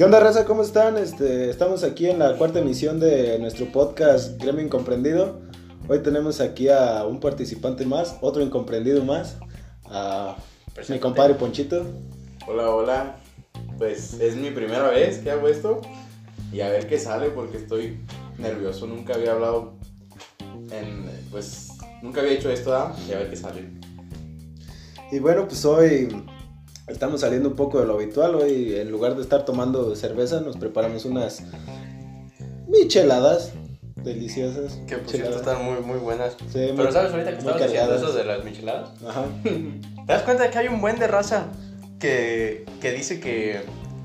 ¿Qué onda, raza? ¿Cómo están? Este, estamos aquí en la cuarta emisión de nuestro podcast Gremio Incomprendido. Hoy tenemos aquí a un participante más, otro incomprendido más, a mi compadre Ponchito. Hola, hola. Pues es mi primera vez que hago esto y a ver qué sale porque estoy nervioso. Nunca había hablado en, pues, nunca había hecho esto ¿ah? y a ver qué sale. Y bueno, pues hoy estamos saliendo un poco de lo habitual. Hoy en lugar de estar tomando cerveza, nos preparamos unas micheladas deliciosas. Que por cierto están muy, muy buenas. Sí, Pero muy- ¿sabes ahorita que estabas diciendo eso de las micheladas? Ajá. ¿Te das cuenta de que hay un buen de raza que, que dice que,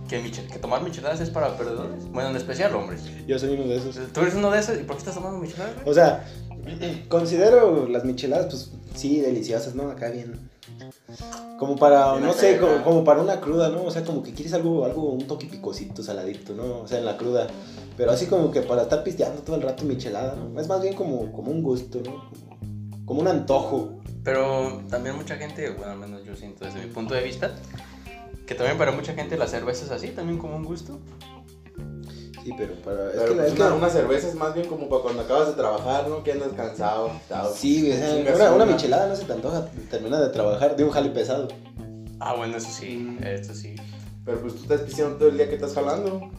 que, tomar micheladas es para perdedores? Bueno, en especial hombres. Yo soy uno de esos. ¿Tú eres uno de esos? ¿Y por qué estás tomando micheladas? O sea, considero las micheladas, pues sí, deliciosas, ¿no? Acá bien. Como para, no sé, como, como para una cruda, ¿no? O sea, como que quieres algo, algo, un toque picosito, saladito, ¿no? O sea, en la cruda. Pero así como que para estar pisteando todo el rato michelada, ¿no? Es más bien como, como un gusto, ¿no? Como, como un antojo. Pero también mucha gente, bueno, al menos yo siento desde mi punto de vista, que también para mucha gente la cerveza es así, también como un gusto. Sí, pero para... Es Pero que, pues, es que- una, una cerveza es más bien como para cuando acabas de trabajar, ¿no? Que andas cansado. agitado. Sí, güey, o sea, Chingas una, una michelada no se te antoja terminar de trabajar de un jale pesado. Ah, bueno, eso sí, esto sí. Pero pues tú estás pisteando todo el día que estás jalando.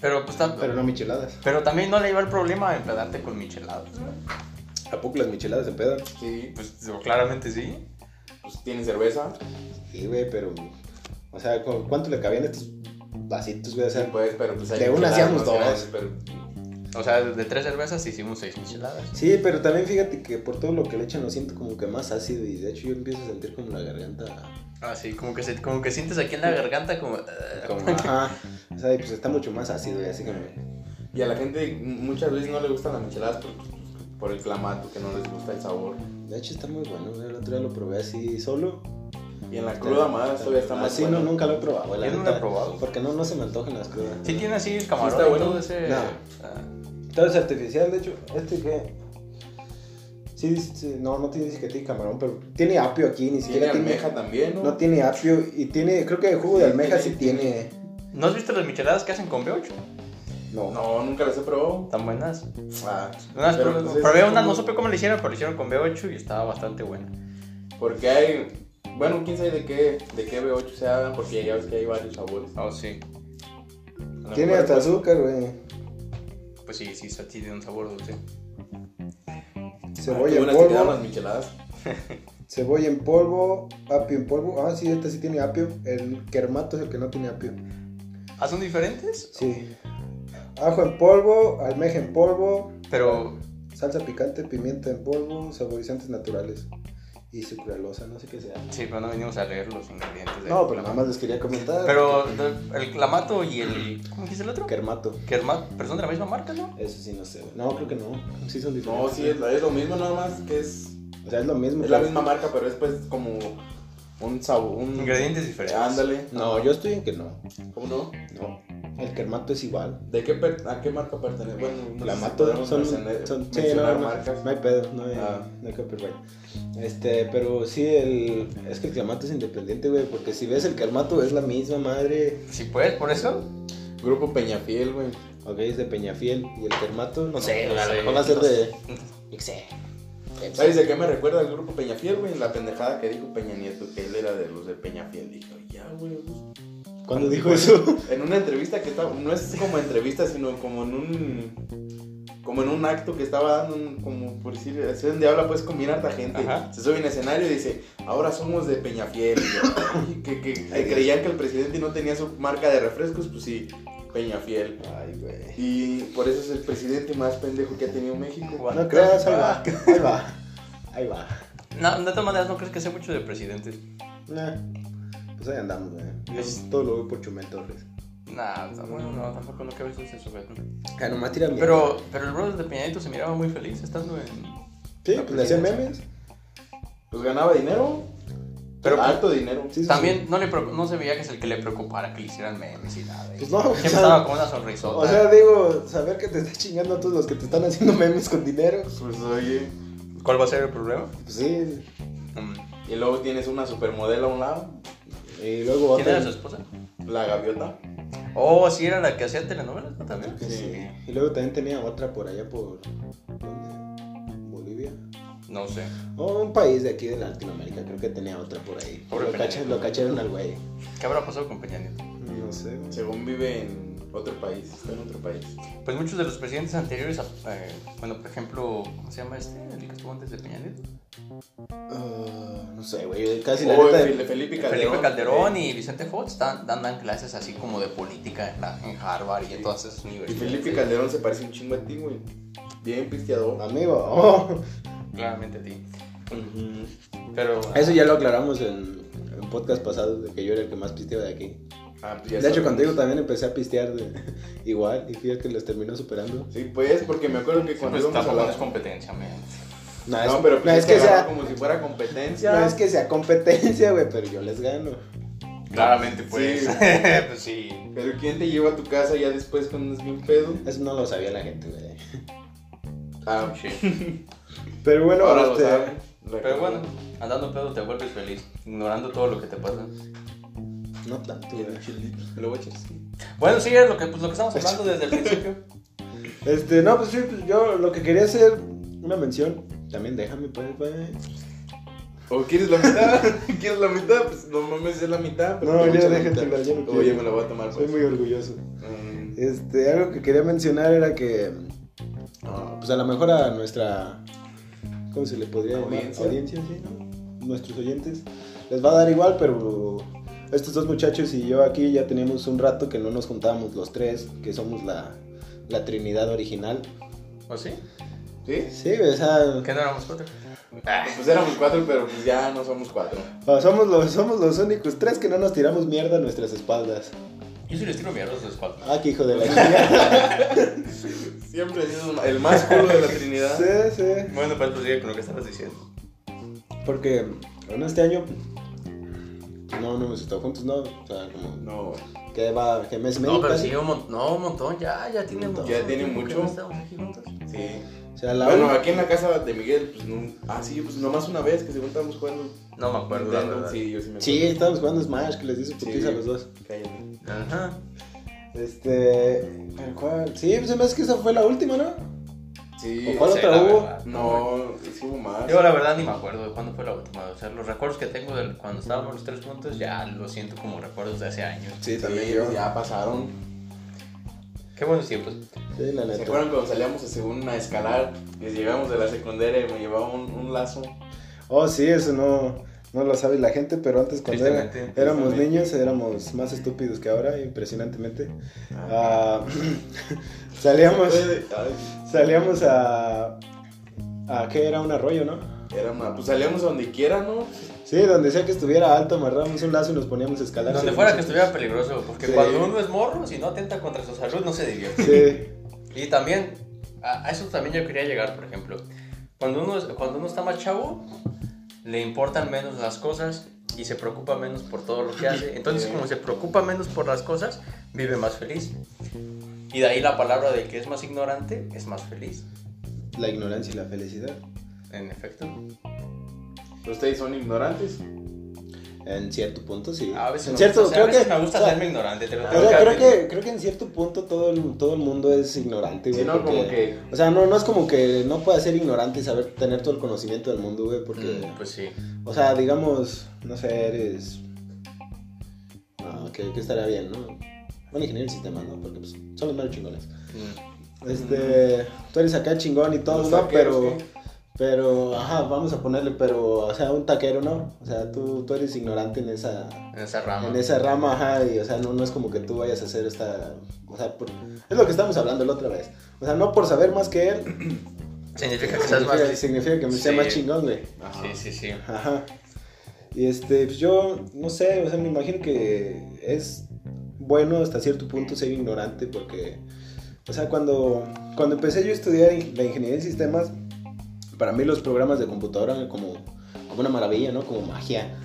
Pero pues tam- Pero no micheladas. pero también no le iba el problema a empedarte con micheladas. ¿no? ¿A poco las micheladas se pedan? Sí, Pues claramente sí. pues tienes cerveza. Sí, güey, pero... O sea, ¿cu- ¿cuánto le cabían estos vasitos, güey? O Sí, sea, pues, pero pues hay de una hacíamos dos. grandes, pero O sea, de tres cervezas hicimos seis micheladas. Sí, pero también fíjate que por todo lo que le echan lo siento como que más ácido y de hecho yo empiezo a sentir como la garganta Ah, sí, como que, se, como que sientes aquí en la garganta como... eh, como ajá, o sea, pues está mucho más ácido y así que. Y a la gente muchas veces no le gustan las micheladas por, por el clamato, que no les gusta el sabor. De hecho está muy bueno, el otro día lo probé así solo. Y en la cruda más todavía está más Así bueno. no, nunca lo he probado, la Yo no lo neta, he probado. Porque no, no se me antojan las crudas. Sí tiene así el camarón está bueno. ese... No. ah, Todo es artificial, de hecho, este que... Sí, no, no tiene que tiene camarón, pero tiene apio aquí, ni siquiera tiene... almeja también, ¿no? No tiene apio y tiene, creo que el jugo de almeja sí tiene... ¿No has visto las micheladas que hacen con B8? No. No, nunca las he probado. Tan buenas. Ah, Unas probé, pues, es probé una, como- no supe cómo le hicieron, pero le hicieron con B8 y estaba bastante buena. Porque hay. Bueno, quién sabe de qué, de qué B8 se hagan, porque ya ves que hay varios sabores. Oh, sí. Tiene hasta pues, azúcar, güey. Pues sí, sí, sí, tiene un sabor dulce. Cebolla Qué en te polvo. las micheladas. Cebolla en polvo, apio en polvo. Ah, sí, este sí tiene apio. El kermato es el que no tiene apio. ¿Ah, son diferentes? Sí. Ajo en polvo, almeja en polvo, Pero salsa picante, pimienta en polvo, saborizantes naturales. Y sucralosa, no sé qué sea. Sí, pero no venimos a leer los ingredientes. del No, pero nada más les quería comentar. Pero de- el clamato y el. ¿Cómo dice el otro? Kermato. Kermat, pero son de la misma marca, ¿no? Eso sí, no sé. güey. No, creo que no. Sí son diferentes. No, sí, es, es lo mismo, nada más que es. O sea, es lo mismo. Es la misma marca, pero es pues como un sabor. Un... Ingredientes diferentes. Ándale. No, yo estoy en que no. ¿Cómo no? No. El kermato es igual. ¿De qué per- ¿A qué marca pertenece? Bueno, no sé si Clamato podemos son, mencionar- son sí, no, no, marcas. no hay pedo, no hay, Ah. no hay copyright. Este, pero sí, el, es que el clamato es independiente, güey, porque si ves el clamato es la misma madre, Si puedes, por eso. Grupo Peñafiel, güey. ok, es de Peñafiel, y el clamato, no sé, No güey, a lo sé, mejor va a ser no de, no sé. ¿Sabes de qué me recuerda el grupo Peñafiel, güey? La pendejada que dijo Peña Nieto, que él era de los de Peñafiel. Dije, ya, güey. pues, ¿Cuándo dijo eso? En una entrevista que estaba, no es como entrevista, sino como en un, como en un acto que estaba dando, un- como por decir, es donde habla pues con bien harta gente. Ajá. Se sube en escenario y dice, ahora somos de Peñafiel. Y yo, "Ay, que, que, que creían que el presidente no tenía su marca de refrescos, pues sí, Peñafiel. Ay, güey. Y por eso es el presidente más pendejo que ha tenido México. No creas, ahí va, ahí va, ahí va. No, de todas maneras, no crees que sea mucho de presidentes. Nah, pues ahí andamos, güey. Yo Es- todo lo veo por Chumel Torres. Nah, bueno, no, tampoco no cabe eso ese sujeto. Ah, nomás tira mierda. Pero, pero el brother de Peña Nieto se miraba muy feliz estando en. Sí, pues le hacían presidencia. memes. Pues ganaba dinero. Pero- alto dinero. Sí, sí, También no, le, no se veía que es el que le preocupara que le hicieran memes y nada. Pues no, Siempre o sea, estaba con una sonrisota. O sea, digo, saber que te está chingando a todos los que te están haciendo memes con dinero. Pues oye. ¿Cuál va a ser el problema? Pues sí. Mm, Y luego tienes una supermodelo a un lado, Y luego ¿Quién otra. era su esposa? la gaviota. Oh, sí, era la que hacía telenovelas, ¿no? También. sí. Sí. Y luego también tenía otra por allá por. ¿Dónde? Bolivia. No sé. O un país de aquí de Latinoamérica, creo que tenía otra por ahí. Pobre lo, Peña cacha- Nieto. lo cacharon al güey. ¿Qué habrá pasado con Peña Nieto? No sé. Según vive en otro país, está en otro país. Pues muchos de los presidentes anteriores, eh, bueno, por ejemplo, ¿cómo se llama este? El que estuvo antes de Peña Nieto. Ah, no sé, güey. Casi la O neta. Fel- Felipe Calderón. Felipe Calderón eh, y Vicente Fox dan, dan, dan clases así como de política en, la- en Harvard y en todas esas Y universidades. Felipe Calderón se parece un chingo a ti, güey. Bien pisteador. Amigo. oh. Claramente a ti. Pero. Eso ya lo aclaramos en, en podcast pasados, de que yo era el que más pisteaba de aquí. Ah, pues ya De hecho, sabemos. contigo también empecé a pistear de- igual y fíjate que los terminó superando. Sí, pues, porque me acuerdo que Sí, cuando pues íbamos a tampoco no la... es competencia, man. No, No, pero no pues es que sea, como si fuera competencia. no es que sea competencia, güey, pero yo les gano. Claramente, pues. Sí. pues sí. Pero ¿quién te lleva a tu casa ya después cuando es bien pedo? Eso no lo sabía la gente, güey. Ah, Sí. Pero bueno, ahora lo este, saben. Pero bueno, andando pedo te vuelves feliz, ignorando todo lo que te pasa. No tanto, güey. lo voy a echar. Bueno, sí, es lo que, pues, lo que estamos hablando desde el principio. Este, no, pues sí, pues yo lo que quería hacer, una mención, también déjame, pues. ¿O quieres la mitad? ¿Quieres la mitad? Pues no mames, es la mitad. pero No, ya déjatela, ya no Oye, me la voy a tomar, Soy pues. muy orgulloso. Mm, Este, algo que quería mencionar era que, ah, pues a lo mejor a nuestra, ¿cómo se le podría llamar? Audiencia. Audiencia, sí, ¿no? Nuestros oyentes, les va a dar igual, pero estos dos muchachos y yo aquí ya teníamos un rato que no nos juntábamos los tres, que somos la, la Trinidad original. ¿O sí? ¿Sí? Sí, o sea, ¿Qué no éramos cuatro? Ah, Pues éramos cuatro, pero pues ya no somos cuatro. somos los, somos los únicos tres que no nos tiramos mierda a nuestras espaldas. yo sí les tiro mierda a los cuatro. Ah, que hijo de la chingada. Siempre he sido el más culo de la Trinidad. Sí, sí. Bueno, pues prosigue con lo que estabas diciendo. Porque en este año no, no hemos estado juntos, ¿no? O sea, como No, que va, que mes No, pero sí, un, mon- no, un montón, ya, ya tiene montón. Ya tiene mucho. no estamos aquí juntos. sí. O sea, la Bueno, aquí en la casa de Miguel, pues no. Ah, sí, pues nomás una vez que según estábamos jugando. No me acuerdo, la Nintendo, verdad. Sí, yo sí me acuerdo. Sí, estábamos jugando Smash, que les di su Sí. putiza a los dos. Cállate. Ajá. Este. ¿Pero cuál? Sí, pues se me hace que esa fue la última, ¿no? Sí. ¿O cuál otra hubo? verdad. No, sí hubo más. Yo la verdad ni me acuerdo de cuándo fue la última. O sea, los recuerdos que tengo de cuando estábamos los tres juntos ya los siento como recuerdos de hace años. Sí, Sí, también yo. ya pasaron. Qué buenos tiempos. Sí, la ¿Se neta. acuerdan cuando salíamos a según a escalar? Y llegamos de la secundaria y me llevaba un, un lazo. Oh, sí, eso no, no lo sabe la gente, pero antes cuando era- éramos niños éramos más estúpidos que ahora, impresionantemente. Ah, salíamos, salíamos a... ¿A qué era? Un arroyo, ¿no? Era una, pues salíamos a donde quiera, ¿no? Sí, donde sea que estuviera alto, amarramos un lazo y nos poníamos a escalar. Donde fuera que estuviera peligroso, porque Sí. cuando uno es morro, si no atenta contra su salud, no se divierte. Sí, Y también, a, a eso también yo quería llegar, por ejemplo. Cuando uno, es- cuando uno está más chavo, le importan menos las cosas y se preocupa menos por todo lo que hace. Entonces, como se preocupa menos por las cosas, vive más feliz. Y de ahí la palabra de que es más ignorante, es más feliz. la ignorancia y la felicidad. En efecto. Ustedes son ignorantes. En cierto punto, sí. A veces, en me cierto, gusta, o creo a veces que, me gusta o sea, serme ignorante. te lo o tengo sea, creo admitir. que, creo que en cierto punto todo el, todo el mundo es ignorante, güey. Si no, como porque- que. O sea, no, no es como que no puedas ser ignorante y saber tener todo el conocimiento del mundo, güey, porque... Mm, Pues sí. O sea, digamos, no sé, eres... No, que, que estaría bien, ¿no? Bueno, ingeniero en sistemas, ¿no? Porque pues, son los más chingones. Mm. Este, tú eres acá chingón y todo, ¿no? Pero, ¿qué? pero, ajá, vamos a ponerle, pero, o sea, un taquero, ¿no? O sea, tú, tú eres ignorante en esa, En esa rama. en esa rama, ajá, y, o sea, no, no es como que tú vayas a hacer esta, o sea, por- es lo que estábamos hablando la otra vez. O sea, no por saber más que él, Significa que seas más significa, que me sea Sí. más chingón, güey. Ajá. Sí, sí, sí. Ajá. Y este, pues yo, no sé, o sea, me imagino que es bueno hasta cierto punto ser ignorante porque, o sea, cuando, cuando empecé yo a estudiar la ingeniería en sistemas, para mí los programas de computadora eran como, como una maravilla, ¿no? Como magia.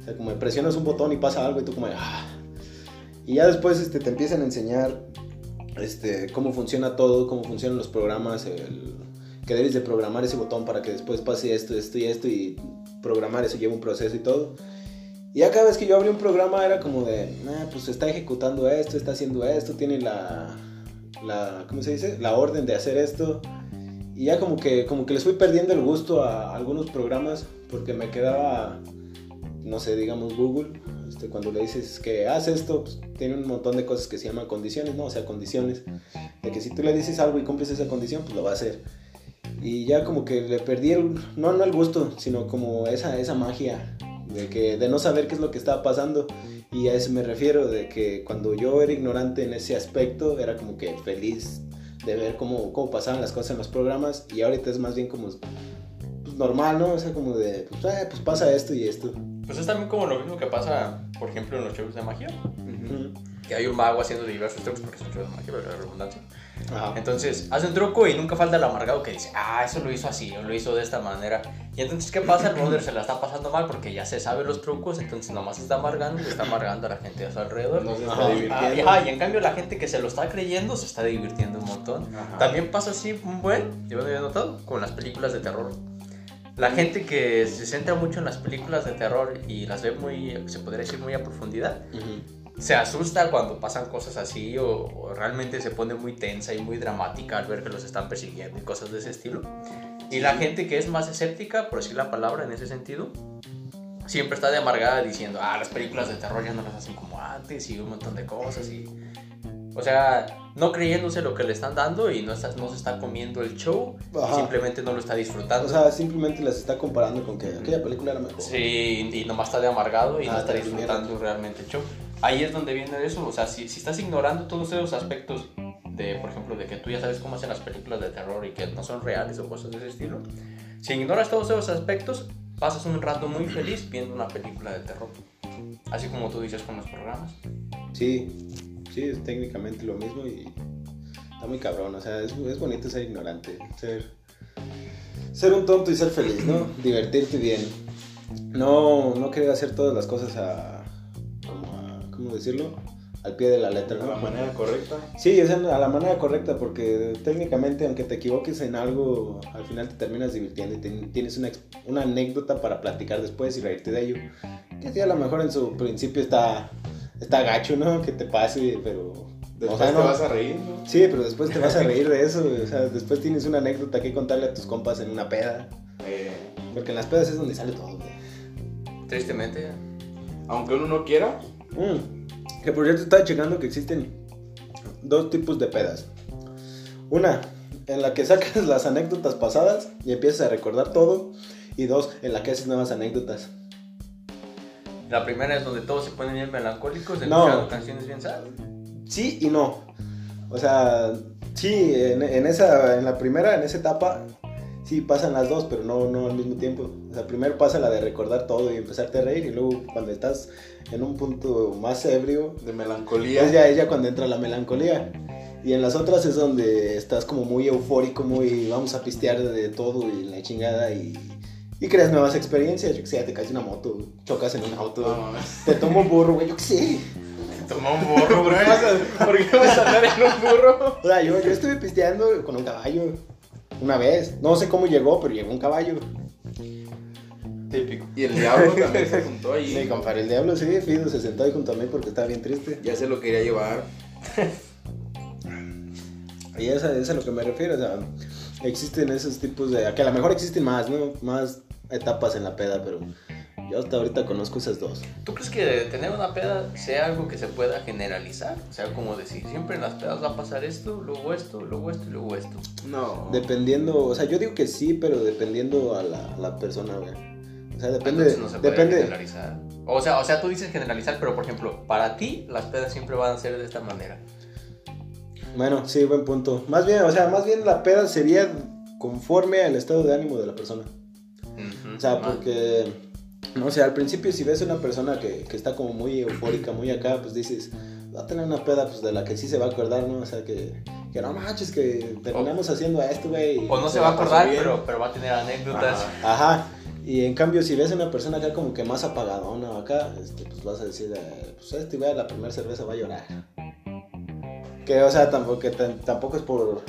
O sea, como presionas un botón y pasa algo y tú como, ah. Y ya después este, te empiezan a enseñar este, cómo funciona todo, cómo funcionan los programas, el, que debes de programar ese botón para que después pase esto, esto y esto y programar eso lleva un proceso y todo. Y ya cada vez que yo abrí un programa era como de, ah, pues está ejecutando esto, está haciendo esto, tiene la, la, ¿cómo se dice? La orden de hacer esto. Y ya como que, como que les fui perdiendo el gusto a algunos programas porque me quedaba, no sé, digamos Google, este, cuando le dices que haz esto, pues, tiene un montón de cosas que se llaman condiciones, ¿no? O sea, condiciones. De que si tú le dices algo y cumples esa condición, pues lo va a hacer. Y ya como que le perdí no, no el gusto, sino como esa, esa magia de, que, de no saber qué es lo que estaba pasando. Y a eso me refiero, de que cuando yo era ignorante en ese aspecto, era como que feliz de ver cómo, cómo pasaban las cosas en los programas y ahorita es más bien como pues, normal, ¿no? O sea, como de, pues, eh, pues pasa esto y esto. Pues es también como lo mismo que pasa, por ejemplo, en los shows de magia. Que hay un mago haciendo diversos trucos, porque es un show de magia, pero la redundancia. Entonces, hace un truco y nunca falta el amargado que dice, ah, eso lo hizo así, o lo hizo de esta manera. Y entonces, ¿qué pasa? El brother se la está pasando mal porque ya se sabe los trucos, entonces nomás se está amargando y está amargando a la gente a su alrededor. No se está divirtiendo. y en cambio, la gente que se lo está creyendo se está divirtiendo un montón. También pasa así, un buen, yo lo he notado, con las películas de terror. La gente que se centra mucho en las películas de terror y las ve muy, se podría decir, muy a profundidad, se asusta cuando pasan cosas así o, realmente se pone muy tensa y muy dramática al ver que los están persiguiendo y cosas de ese estilo. Y la gente que es más escéptica, por decir la palabra en ese sentido, siempre está de amargada diciendo, ah, las películas de terror ya no las hacen como antes y un montón de cosas y... O sea, no creyéndose lo que le están dando y no, está, no se está comiendo el show, simplemente no lo está disfrutando. O sea, simplemente las está comparando con que aquella película era mejor. Sí, y nomás está de amargado y no ah, está disfrutando realmente el show ahí es donde viene eso. O sea, si, si estás ignorando todos esos aspectos de, por ejemplo, de que tú ya sabes cómo hacen las películas de terror y que no son reales o cosas de ese estilo, si ignoras todos esos aspectos, pasas un rato muy feliz viendo una película de terror. Así como tú dices con los programas. Sí, sí, es técnicamente lo mismo y está muy cabrón. O sea, es, es bonito ser ignorante, ser, ser un tonto y ser feliz, ¿no? Divertirte bien. No, no querer hacer todas las cosas a ¿cómo decirlo? Al pie de la letra. ¿no? A la manera correcta. Sí, es a la manera correcta porque técnicamente aunque te equivoques en algo, al final te terminas divirtiendo y tienes una, una, anécdota para platicar después y reírte de ello. Que sí, a lo mejor en su principio está, está gacho, ¿no? Que te pase, pero... Después te vas a reír, ¿no? Sí, pero después te vas a reír de eso. O sea, después tienes una anécdota que contarle a tus compas en una peda. Eh. Porque en las pedas es donde sale todo, Tristemente. Aunque uno no quiera, Mm. Que por cierto estaba checando que existen dos tipos de pedas. Una, en la que sacas las anécdotas pasadas y empiezas a recordar todo. Y dos, en la que haces nuevas anécdotas. La primera es donde todos se ponen bien melancólicos, de no. canciones bien sad. Sí y no. O sea, sí, en, en, esa, en la primera, en esa etapa, sí pasan las dos, pero no, no al mismo tiempo. O sea, primero pasa la de recordar todo y empezarte a reír, y luego cuando estás en un punto más ebrio. De melancolía. Es ya ella cuando entra la melancolía. Y en las otras es donde estás como muy eufórico, muy vamos a pistear de todo y la chingada y, y creas nuevas experiencias. Yo que sé, te caes una moto, chocas en un auto, te toma un burro, güey, yo que sé. Te toma un burro, güey. ¿Por qué vas a andar en un burro? O sea, yo, yo estuve pisteando con un caballo una vez. No sé cómo llegó, pero llegó un caballo. Típico. Y el diablo también se juntó ahí. Sí, compadre, el diablo sí, Fido se sentó ahí junto a mí porque estaba bien triste. Ya se lo quería llevar. y eso, es a lo que me refiero, o sea, existen esos tipos de... Que a lo mejor existen más, ¿no? Más etapas en la peda, pero yo hasta ahorita conozco esas dos. ¿Tú crees que tener una peda sea algo que se pueda generalizar? O sea, como decir, siempre en las pedas va a pasar esto, luego esto, luego esto y luego esto. No. Dependiendo, o sea, yo digo que sí, pero dependiendo a la, la persona, güey. O sea, depende. No se depende. generalizar. O sea, o sea, tú dices generalizar, pero por ejemplo, para ti las pedas siempre van a ser de esta manera. Bueno, sí, buen punto. Más bien, o sea, más bien la peda sería conforme al estado de ánimo de la persona. o sea, porque, no sé, al principio si ves una persona que, que, está como muy eufórica, muy acá, pues dices, va a tener una peda pues de la que sí se va a acordar, ¿no? O sea, que, que no manches, que terminamos haciendo esto, güey. O no se, va a acordar, pero, pero va a tener anécdotas. Ajá. Y en cambio, si ves a una persona acá como que más apagadona acá, este, pues vas a decir, eh, pues este güey a la primera cerveza va a llorar. Que, o sea, tampoco, tampoco es por...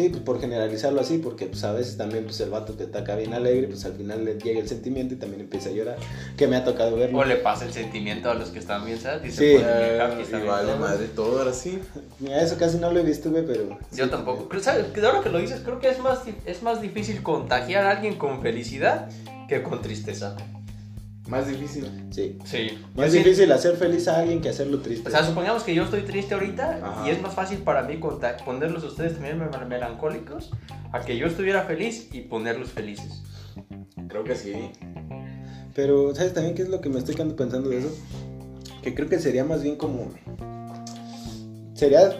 Sí, pues por generalizarlo así, porque pues a veces también pues el vato te ataca bien alegre, pues al final le llega el sentimiento y también empieza a llorar, que me ha tocado verlo. O le pasa el sentimiento a los que están bien sad y Sí. se ponen bien y vale madre todo ahora sí. Mira, eso casi no lo he visto, güey, pero... Yo sí, tampoco. Creo- ¿Sabes? Que Ahora que lo dices, creo que es más, es más difícil contagiar a alguien con felicidad que con tristeza. Más difícil. Sí. Sí. Más difícil hacer feliz a alguien que hacerlo triste. O sea, supongamos que yo estoy triste ahorita Ajá. y es más fácil para mí ponerlos a ustedes también mel- melancólicos a que yo estuviera feliz y ponerlos felices. Creo que sí. Pero, ¿sabes también qué es lo que me estoy quedando pensando de eso? Que creo que sería más bien como... Sería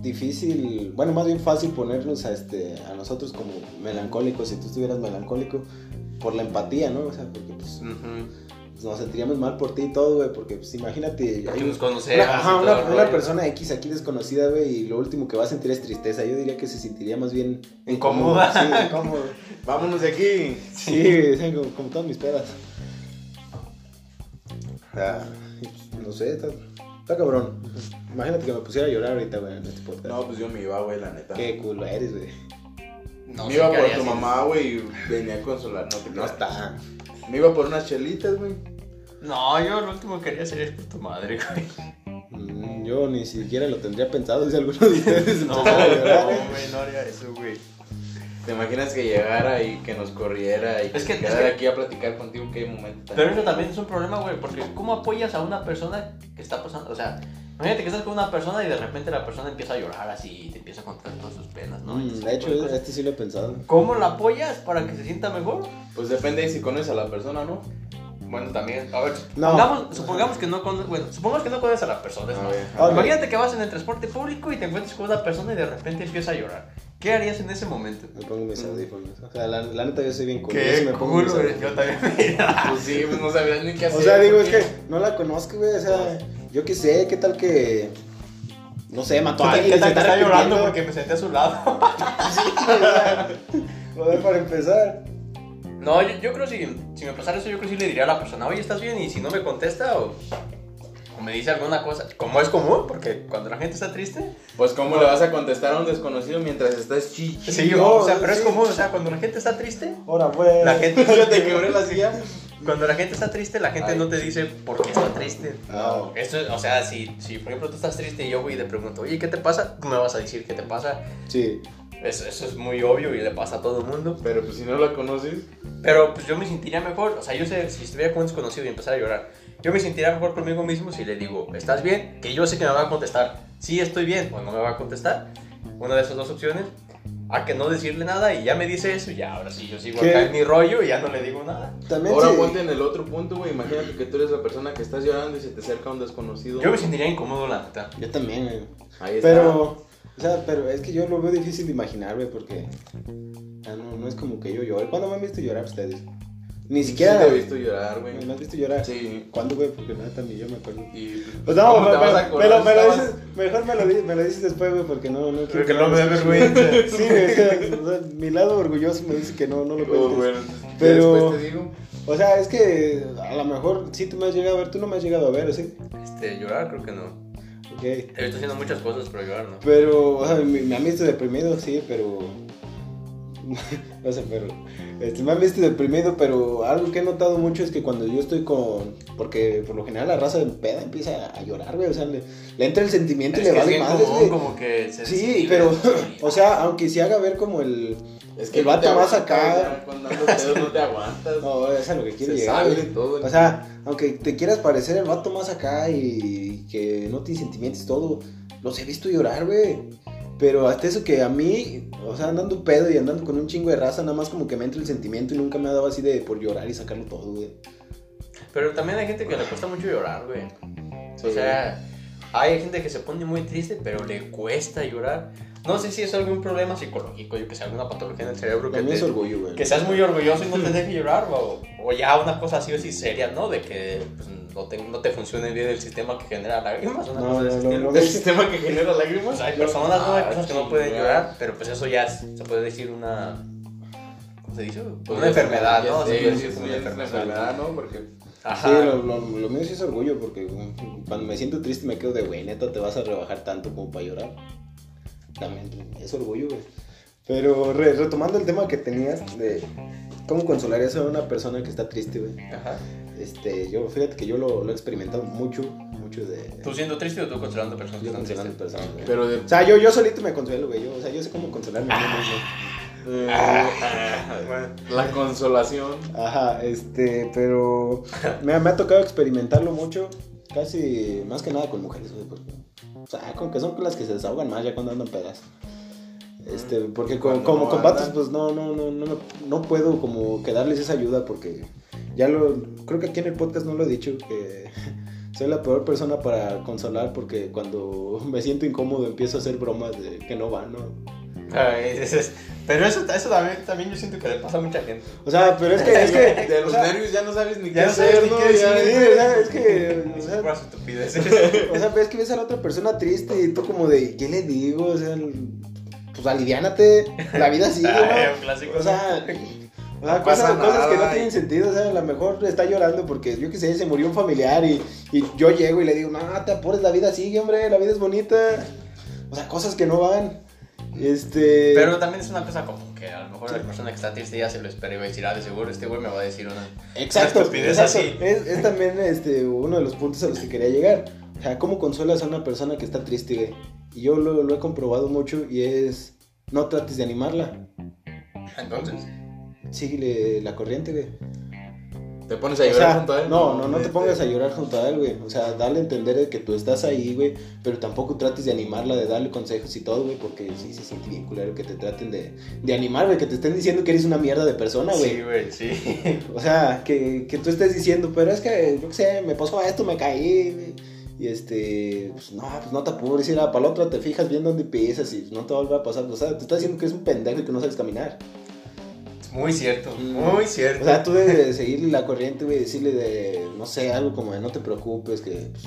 difícil, bueno, más bien fácil ponernos a, este, a nosotros como melancólicos, si tú estuvieras melancólico, por la empatía, ¿no? O sea, porque pues, pues, nos sentiríamos mal por ti y todo, güey, porque pues imagínate... Hay nos conocemos. una, ajá, una- persona X aquí desconocida, güey, y lo último que va a sentir es tristeza. Yo diría que se sentiría más bien Incómoda. Sí, incómodo. Vámonos de aquí. Sí, sí, como, como todas mis pedas. Ah, no sé, está, está cabrón. Imagínate que me pusiera a llorar ahorita, güey, en este podcast. No, pues yo me iba, güey, la neta. Qué culo eres, güey. No me iba por tu mamá, güey, y venía a consolar. No, No está. Me iba por unas chelitas, güey. No, yo lo último que quería sería por tu madre, güey. Mm, Yo ni siquiera lo tendría pensado si alguno de ustedes No, no, güey, no haría eso, güey. ¿Te imaginas que llegara y que nos corriera y que, Es que- se es quedara que- aquí a platicar contigo? Qué momento. Pero eso también es un problema, güey, porque ¿cómo apoyas a una persona que está pasando? O sea, imagínate que estás con una persona y de repente la persona empieza a llorar así y te empieza a contar todas sus penas, ¿no? Mm, De hecho, cosas. este sí lo he pensado. ¿Cómo la apoyas para que se sienta mejor? Pues depende de si conoces a la persona, ¿no? Bueno, también, a ver, No. supongamos, supongamos que no conoces, bueno, supongamos que no conoces a la persona, es más. ver. Imagínate que vas en el transporte público y te encuentras con una persona y de repente empieza a llorar. ¿Qué harías en ese momento? Me pongo mis audífonos. O sea, la, la neta yo soy bien sí Qué me pongo güey, yo también. Pues sí, pues no sabías ni qué hacer. O sea, digo, es porque- que no la conozco, güey. O sea, yo qué sé, qué tal que. No sé, mató a ¿Qué alguien. tal que está llorando porque me senté a su lado? Joder, para empezar. No, yo, yo creo que si, si me pasara eso, yo creo que sí le diría a la persona, oye, ¿estás bien? Y si no me contesta o, o me dice alguna cosa, como es común, porque cuando la gente está triste, Pues cómo le vas a contestar a un desconocido mientras estás chichi. sí, no, o sea, pero es sí. común, o sea, cuando la gente está triste, Ahora, pues. la gente... Yo te quebré la silla. Cuando la gente está triste, la gente Ay. no te dice por qué está triste. No. Eso, o sea, si, si por ejemplo tú estás triste y yo voy y te pregunto, oye, ¿qué te pasa? Tú me vas a decir qué te pasa. Sí. Eso, eso es muy obvio y le pasa a todo el mundo. Pero pues si no la conoces, Pero pues yo me sentiría mejor, o sea, yo sé, si estuviera con un desconocido y empezara a llorar, yo me sentiría mejor conmigo mismo si le digo, ¿estás bien? Que yo sé que me va a contestar, sí estoy bien, o no me va a contestar, una de esas dos opciones, a que no decirle nada y ya me dice eso, y ya ahora sí, yo sigo ¿Qué? acá en mi rollo y ya no le digo nada. También ahora sí. ponte en el otro punto, güey. Imagínate que tú eres la persona que estás llorando y se te acerca un desconocido. Yo me sentiría incómodo, la neta. Yo también, güey. Ahí está. Pero. O sea, pero es que yo lo veo difícil de imaginar, güey, porque. no, no es como que yo llore. ¿Cuándo me han visto llorar ustedes? Ni Sí siquiera. te he visto llorar, güey. ¿Me han visto llorar? Sí. ¿Cuándo, güey? Porque neta ni yo me acuerdo. Y Pues no, ¿cómo me, te lo, me dices, mejor me lo, di- me lo dices después, güey, porque no, no quiero Porque no me da vergüenza. Sí, güey, o sea, o sea, mi lado orgulloso me dice que no, no lo Oh, cuentes. bueno, Pero- después te digo. O sea, es que a lo mejor sí tú me has llegado a ver, tú no me has llegado a ver, ¿sí? Este, llorar creo que no. Ok. He visto haciendo muchas cosas, pero llorar no. Pero, o sea, me, me han visto deprimido, sí, pero. o sea, pero. este, me han visto deprimido, pero algo que he notado mucho es que cuando yo estoy con. Porque por lo general la raza de peda empieza a llorar, güey. O sea, le, le entra el sentimiento y Es le que es vale madres, común, como que se Sí, pero, o sea, aunque se haga ver como el. Es El no vato más acá. Cuando andas pedo no te aguantas. No, es a lo que quiero Se llegar. sale todo. O sea, aunque te quieras parecer el vato más acá y que no te sentimientos y todo, los he visto llorar, güey. Pero hasta eso que a mí, o sea, andando pedo y andando con un chingo de raza, nada más como que me entra el sentimiento y nunca me ha dado así de por llorar y sacarlo todo, güey. Pero también hay gente que le cuesta mucho llorar, güey. Sí. O sea, hay gente que se pone muy triste, pero le cuesta llorar. No sé si es algún problema psicológico, yo que sé, alguna patología en el cerebro que, te- es orgullo, güey. que seas muy orgulloso y no te deje llorar, o, o ya una cosa así o así seria, ¿no? De que pues, no, te, no te funcione bien el sistema que genera lágrimas, una No, cosa de ese no, no, no. El sistema que genera lágrimas. Hay personas, ¿no? Hay Ah, personas que no pueden llorar, pero pues eso ya es- se puede decir una... ¿Cómo se dice? Pues una enfermedad, ¿no? sé, Se puede sí, decir sí, como una es una enfermedad. ¿no? Porque Ajá. Sí, lo, lo, lo mío sí es orgullo porque cuando me siento triste me quedo de, güey, neta, te vas a rebajar tanto como para llorar. También es orgullo, güey. Pero re- retomando el tema que tenías de cómo consolarías a una persona que está triste, güey. Ajá. Este, yo, fíjate que yo lo, lo he experimentado mucho, mucho de... ¿Tú siendo triste o tú consolando personas que yo están consolando tristes? personas, güey. Pero de. O sea, yo, yo solito me consuelo, güey. Yo, o sea, yo sé cómo consolarme a mí mismo. eh, la consolación. Ajá, este, pero me, me ha tocado experimentarlo mucho, casi más que nada con mujeres, güey, porque, o sea, como que son las que se desahogan más ya cuando andan pedas. Este, porque como no andan. pues no, no, no, no, no puedo como que darles esa ayuda porque ya lo, creo que aquí en el podcast no lo he dicho, que soy la peor persona para consolar porque cuando me siento incómodo empiezo a hacer bromas de que no van, ¿no? Es- pero eso, eso también, también yo siento que le pasa a mucha gente. O sea, pero es que, es que, De o los sea, nervios ya no sabes ni qué ya hacer, ¿no? qué decir. O sea, es que, o sea, Puras estupideces. O sea, ves que ves a la otra persona triste y tú como de, ¿qué le digo? O sea, pues aliviánate, la vida sigue, ¿no? clásico. O sea, o sea, No pasa cosas, cosas que no tienen sentido, o sea, a lo mejor está llorando porque, yo qué sé, se murió un familiar y, y yo llego y le digo, no, te apures, la vida sigue, hombre, la vida es bonita. O sea, cosas que no van. Este... Pero también es una cosa como que a lo mejor la persona que está triste ya se lo espera y va a decir, ah, de seguro este güey me va a decir una... Exacto, Una estupidez exacto. así. Es, es también este, uno de los puntos a los que quería llegar. O sea, ¿cómo consuelas a una persona que está triste, güey? Y yo lo, lo he comprobado mucho y es, no trates de animarla. Entonces, Síguele la corriente, güey. Te pones a O llorar sea, junto a él. no, no, no te Este, pongas a llorar junto a él, güey. O sea, darle a entender de que tú estás ahí, güey. Pero tampoco trates de animarla, de darle consejos y todo, güey. Porque sí se siente bien culero que te traten de, de animar, güey. Que te estén diciendo que eres una mierda de persona, güey. sí, güey, sí. O sea, que, que tú estés diciendo, pero es que, yo qué sé, me pasó esto, me caí, güey. Y este, pues no, pues no te apures, ir a para la otra te fijas bien dónde pisas y no te va a volver a pasar. O sea, te está diciendo que es un pendejo y que no sabes caminar. Muy cierto, muy cierto. O sea, tú debes de seguirle la corriente, güey, decirle de, no sé, algo como de no te preocupes, que pues,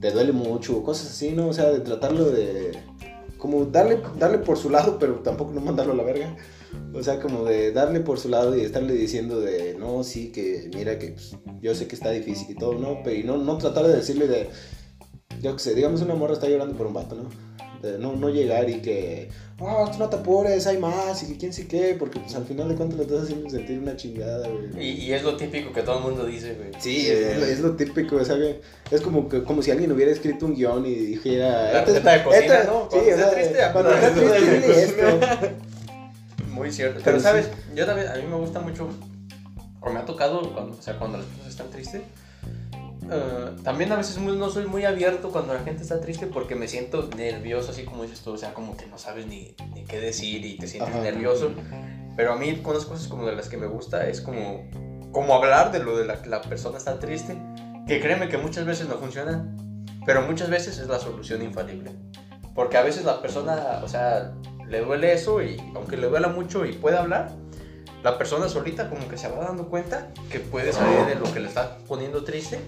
te duele mucho, cosas así, ¿no? O sea, de tratarlo de, como darle, darle por su lado, pero tampoco no mandarlo a la verga. O sea, como de darle por su lado y estarle diciendo de, no, sí, que mira que pues, yo sé que está difícil y todo, ¿no? Pero y no, no tratar de decirle de, yo qué sé, digamos una morra está llorando por un vato, ¿no? De no, no llegar y que, ah, tú no te apures, hay más, y que quién sé qué, porque pues al final de cuentas le estás haciendo sentir una chingada, güey. Y, y es lo típico que todo el mundo dice, güey. Sí, es, lo- es lo típico, o sea, es como, que, como si alguien hubiera escrito un guion y dijera... La "Esta es- receta de cocina, esta- ¿no? Sí, Cuando estés triste, cuando la triste, esto. Muy cierto. Pero Pero, sí. ¿sabes? Yo también, a mí me gusta mucho, o me ha tocado, cuando, o sea, cuando las personas están tristes, eh, también a veces muy- no soy muy abierto cuando la gente está triste porque me siento nervioso, así como dices tú, o sea, como que no sabes ni, ni qué decir y te sientes Ajá. nervioso. Pero a mí, con las cosas como de las que me gusta, es como, como hablar de lo de la que la persona está triste, que créeme que muchas veces no funciona, pero muchas veces es la solución infalible. Porque a veces la persona, o sea, le duele eso y aunque le duela mucho y puede hablar, la persona solita como que se va dando cuenta que puede salir de lo que le está poniendo triste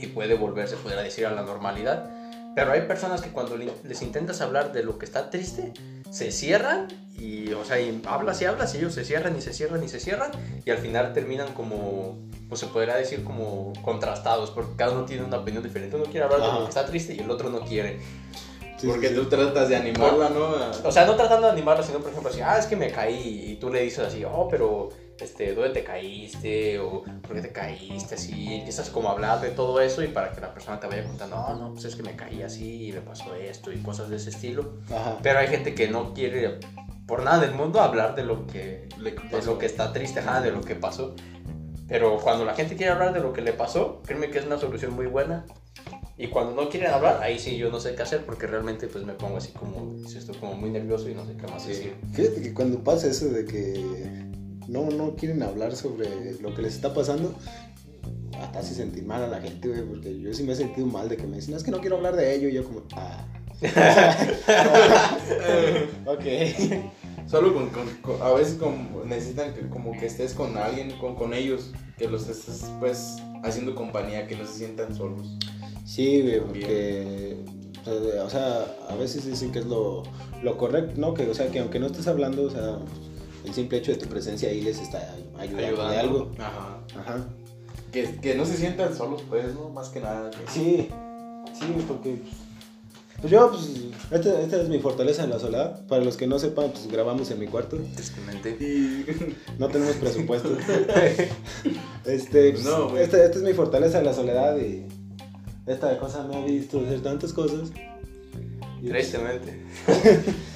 y puede volverse, pudiera decir, a la normalidad. Pero hay personas que cuando le- les intentas hablar de lo que está triste, se cierran y, o sea, y hablas y hablas y ellos se cierran y se cierran y se cierran y al final terminan como, pues se podría decir como contrastados porque cada uno tiene una opinión diferente. Uno quiere hablar de Ajá. lo que está triste y el otro no quiere. Sí, Porque sí, tú tratas de animarla, ¿no? O sea, no tratando de animarlo, sino por ejemplo así, ah, es que me caí y tú le dices así, oh, pero, este, ¿dónde te caíste? O ¿por qué te caíste? Así, empiezas como a hablar de todo eso y para que la persona te vaya contando, no, no, pues es que me caí así y me pasó esto y cosas de ese estilo. Ajá. Pero hay gente que no quiere, por nada del mundo, hablar de lo que, de lo que está triste, ajá, de lo que pasó. Pero cuando la gente quiere hablar de lo que le pasó, créeme que es una solución muy buena. Y cuando no quieren hablar, ahí sí yo no sé qué hacer porque realmente pues me pongo así como, si estoy como muy nervioso y no sé qué más decir. Fíjate que cuando pasa eso de que no, no quieren hablar sobre lo que les está pasando, hasta hace sentir mal a la gente, güey, porque yo sí me he sentido mal de que me dicen, "No, es que no quiero hablar de ello, y yo como, ah. ok. Solo con, con- con- a veces como necesitan que, como que estés con alguien, con, con ellos, que los estés pues haciendo compañía, que no se sientan solos. Sí, güey, porque, o sea, a veces dicen que es lo, lo correcto, ¿no? Que, o sea, que aunque no estés hablando, o sea, el simple hecho de tu presencia ahí les está ayudando, de algo. Ajá. Ajá. Que, que no se sientan solos, pues, ¿no? Más que nada. que- Sí, sí, porque Pues yo, pues, esta, esta es mi fortaleza en la soledad. Para los que no sepan, pues grabamos en mi cuarto. Tristemente. Y No tenemos presupuesto. este, pues, No, güey. esta, esta es mi fortaleza en la soledad y esta cosa me ha visto hacer tantas cosas. Y, pues, Tristemente.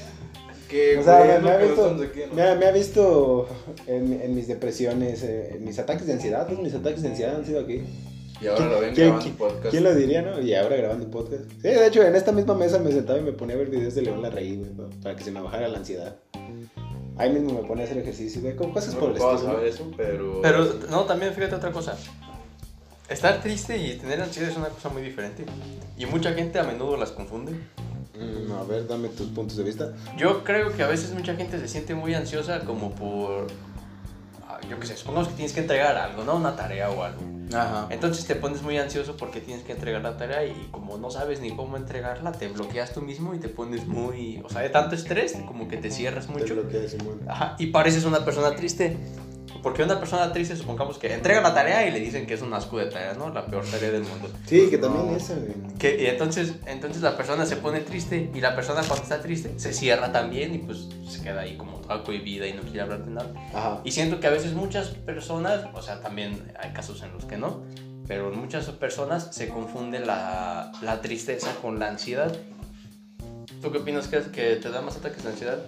que, O sea, güey, me, ha no visto, aquí, ¿no? me ha- me ha visto en, en mis depresiones, eh, en mis ataques de ansiedad. Pues mis ataques de ansiedad han sido aquí. Y ahora lo ven ¿Quién- grabando quién- podcast. ¿Quién lo diría, no? Y ahora grabando podcast. Sí, de hecho, en esta misma mesa me sentaba y me ponía a ver videos de León Larraí, güey, pa- para que se me bajara la ansiedad. Ahí mismo me ponía a hacer ejercicio, güey, como cosas No por el estilo. saber eso, pero... Pero, no, también fíjate otra cosa. Estar triste y tener ansiedad es una cosa muy diferente. Y mucha gente a menudo las confunde. Mm, a ver, dame tus puntos de vista. Yo creo que a veces mucha gente se siente muy ansiosa como por... ah, Yo qué sé, supongamos que tienes que entregar algo, ¿no? Una tarea o algo. Ajá. Entonces te pones muy ansioso porque tienes que entregar la tarea y como no sabes ni cómo entregarla, te bloqueas tú mismo y te pones muy... O sea, de tanto estrés, como que te cierras Te mucho. bloqueas, Simón. Ajá, y pareces una persona triste. Porque una persona triste, supongamos que entrega la tarea y le dicen que es un asco de tarea, ¿no? La peor tarea del mundo. Sí, que también No. güey. Que, y entonces, entonces la persona se pone triste y la persona cuando está triste se cierra también y pues se queda ahí como toda cohibida y no quiere hablar de nada. Ajá. Y siento que a veces muchas personas, o sea, también hay casos en los que no, pero muchas personas se confunde la, la tristeza con la ansiedad. ¿Tú qué opinas que, que te da más ataques de ansiedad?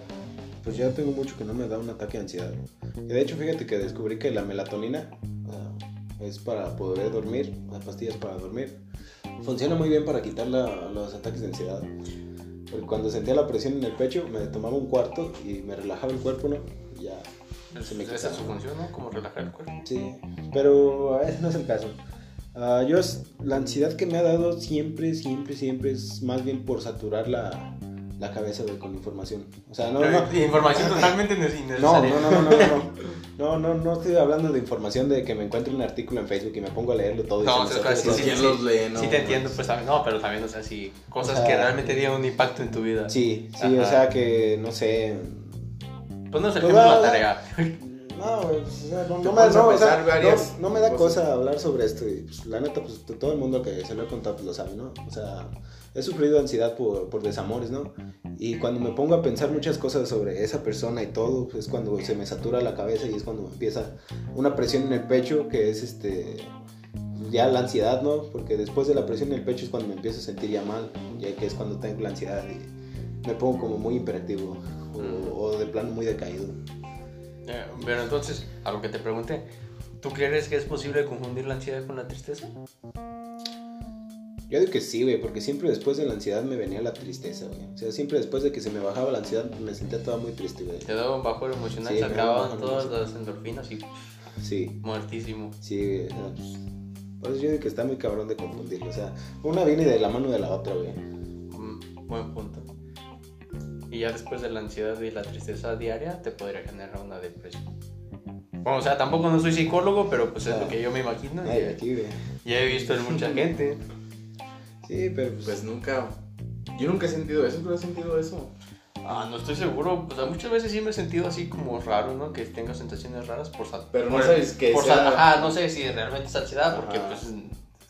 Pues ya tengo mucho que no me da un ataque de ansiedad. Y de hecho, fíjate que descubrí que la melatonina ah, es para poder dormir, las pastillas para dormir. Funciona muy bien para quitar la- los ataques de ansiedad. Porque cuando sentía la presión en el pecho, me tomaba un cuarto y me relajaba el cuerpo, ¿no? Y ya se me Esa es su función, ¿no? Como relajar el cuerpo. Sí, pero ese no es el caso. Ah, yo, la ansiedad que me ha dado siempre, siempre, siempre es más bien por saturar la, la cabeza güey, con información. O sea, no, no, Información totalmente no, innecesaria. no, no, no, no, no. No, no, no estoy hablando de información de que me encuentre un artículo en Facebook y me pongo a leerlo todo. y No, o sea, sí, todo. sí. Sí te entiendo, pues también, no, pero también, o sea, sí, cosas O sea, que realmente tienen un impacto en tu vida. Sí, sí, o sea que, no sé... Pues no es el Pues, la tarea. No, pues, o sea, no, no me, no, o sea, varias no- no me da cosas. cosa hablar sobre esto. Y, pues, la neta, pues todo el mundo que se lo he contado pues, lo sabe, ¿no? O sea, he sufrido ansiedad por, por desamores, ¿no? Y cuando me pongo a pensar muchas cosas sobre esa persona y todo, pues, es cuando se me satura la cabeza y es cuando empieza una presión en el pecho que es este ya la ansiedad, ¿no? Porque después de la presión en el pecho es cuando me empiezo a sentir ya mal, ya que es cuando tengo la ansiedad y me pongo como muy hiperactivo o, o de plano muy decaído. Eh, Pero entonces, a lo que te pregunté, ¿tú crees que es posible confundir la ansiedad con la tristeza? Yo digo que sí, güey, porque siempre después de la ansiedad me venía la tristeza, güey. O sea, siempre después de que se me bajaba la ansiedad me sentía toda muy triste, güey. Te daba un bajón emocional, Sí, bajón todas las endorfinas y Sí, muertísimo. sí, güey. pues, por eso yo digo que está muy cabrón de confundirlo. O sea, una viene de la mano de la otra, güey. Mm, buen punto. Y ya después de la ansiedad y la tristeza diaria, te podría generar una depresión. Bueno, o sea, tampoco no soy psicólogo, pero pues es Ah. lo que yo me imagino. Ay, aquí, güey. Ya he visto en mucha gente. Sí, pero pues, Pues nunca... Yo nunca he sentido eso, ¿tú has sentido eso? Ah, no estoy seguro. Pues muchas veces sí me he sentido así como raro, ¿no? Que tenga sensaciones raras por Pero no por- sabes que por sea- Ajá, no sé si realmente es ansiedad, porque Ajá. pues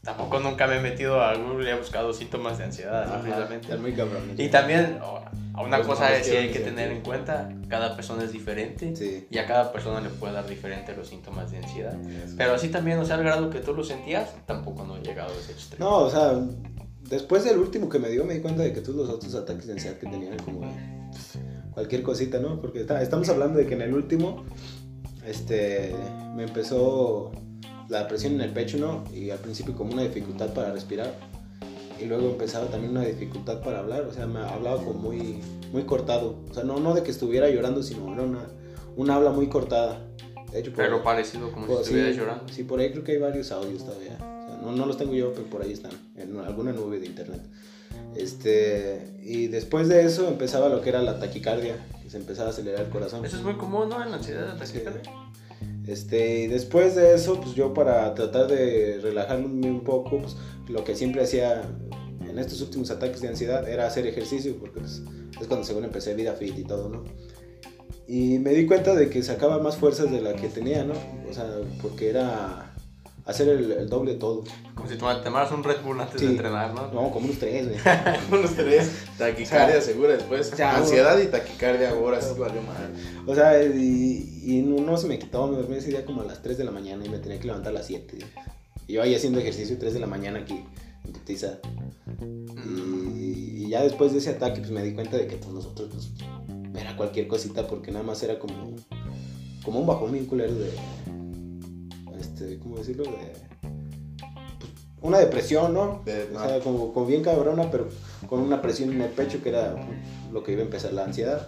tampoco nunca me he metido a Google y he buscado síntomas de ansiedad, ajá, precisamente. está muy cabrón. Y también, oh, a una Pues cosa no, es es que que hay que sí, tener sí. en cuenta, cada persona es diferente Sí. y a cada persona le puede dar diferente los síntomas de ansiedad. Pero así también, o sea, al grado que tú lo sentías, tampoco no he llegado a ese extremo. No, o sea, después del último que me dio me di cuenta de que todos los otros ataques de ansiedad que tenía eran como pues, cualquier cosita, ¿no? Porque está- estamos hablando de que en el último, este, me empezó la presión en el pecho, ¿no? Y al principio como una dificultad para respirar. Y luego empezaba también una dificultad para hablar, o sea, me hablaba como muy, muy cortado. O sea, no, no de que estuviera llorando, sino era una, una habla muy cortada. De hecho, por- Pero parecido como por- si estuvieras sí, llorando. Sí, por ahí creo que hay varios audios todavía. No, no los tengo yo, pero por ahí están, en alguna nube de internet. Este, y después de eso empezaba lo que era la taquicardia, que se empezaba a acelerar el corazón. Eso es muy común, ¿no? En la ansiedad, la taquicardia. Este, y después de eso, pues yo para tratar de relajarme un poco, pues lo que siempre hacía en estos últimos ataques de ansiedad era hacer ejercicio, porque pues, es cuando según empecé vida fit y todo, ¿no? Y me di cuenta de que sacaba más fuerzas de la que tenía, ¿no? O sea, porque era hacer el, el doble de todo. Como si tomaras tomaras un Red Bull antes Sí. de entrenar, ¿no? No, como unos tres, güey. Unos tres. Taquicardia O sea, segura después. Ansiedad y taquicardia ahora sí valió mal. O sea, y, y no, se me quitó, me dormí ese día como a las 3 de la mañana y me tenía que levantar a las 7. Y yo ahí haciendo ejercicio 3 de la mañana aquí, en putiza. Y, y ya después de ese ataque, pues me di cuenta de que pues, nosotros, pues, era cualquier cosita, porque nada más era como, como un bajón bien culero de, este, ¿cómo decirlo? De, pues, una depresión, ¿no? De- O sea, como, como bien cabrona, pero con una presión en el pecho que era lo que iba a empezar la ansiedad.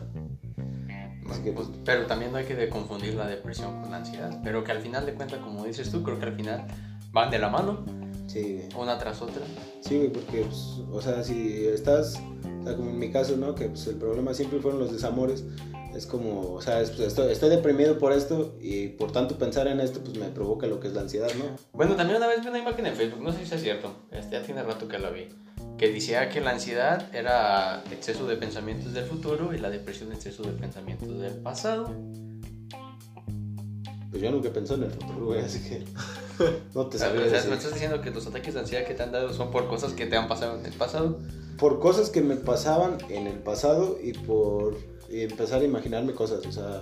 Así que, pues, Pero también no hay que de confundir la depresión con la ansiedad. Pero que al final de cuentas, como dices tú, creo que al final van de la mano, sí, una tras otra. Sí, güey, porque, pues, o sea, si estás, o sea, como en mi caso, ¿no? Que pues el problema siempre fueron los desamores. Es como, o sea, es, pues, estoy, estoy deprimido por esto y por tanto pensar en esto, pues me provoca lo que es la ansiedad, ¿no? Bueno, también una vez vi una imagen en Facebook, no sé si es cierto, este, ya tiene rato que la vi, que decía que la ansiedad era exceso de pensamientos del futuro y la depresión exceso de pensamientos del pasado. Pues yo nunca pensé en el futuro, güey, así que no te sea, decir. me estás diciendo que los ataques de ansiedad que te han dado son por cosas que te han pasado en el pasado. Por cosas que me pasaban en el pasado y por y empezar a imaginarme cosas, o sea...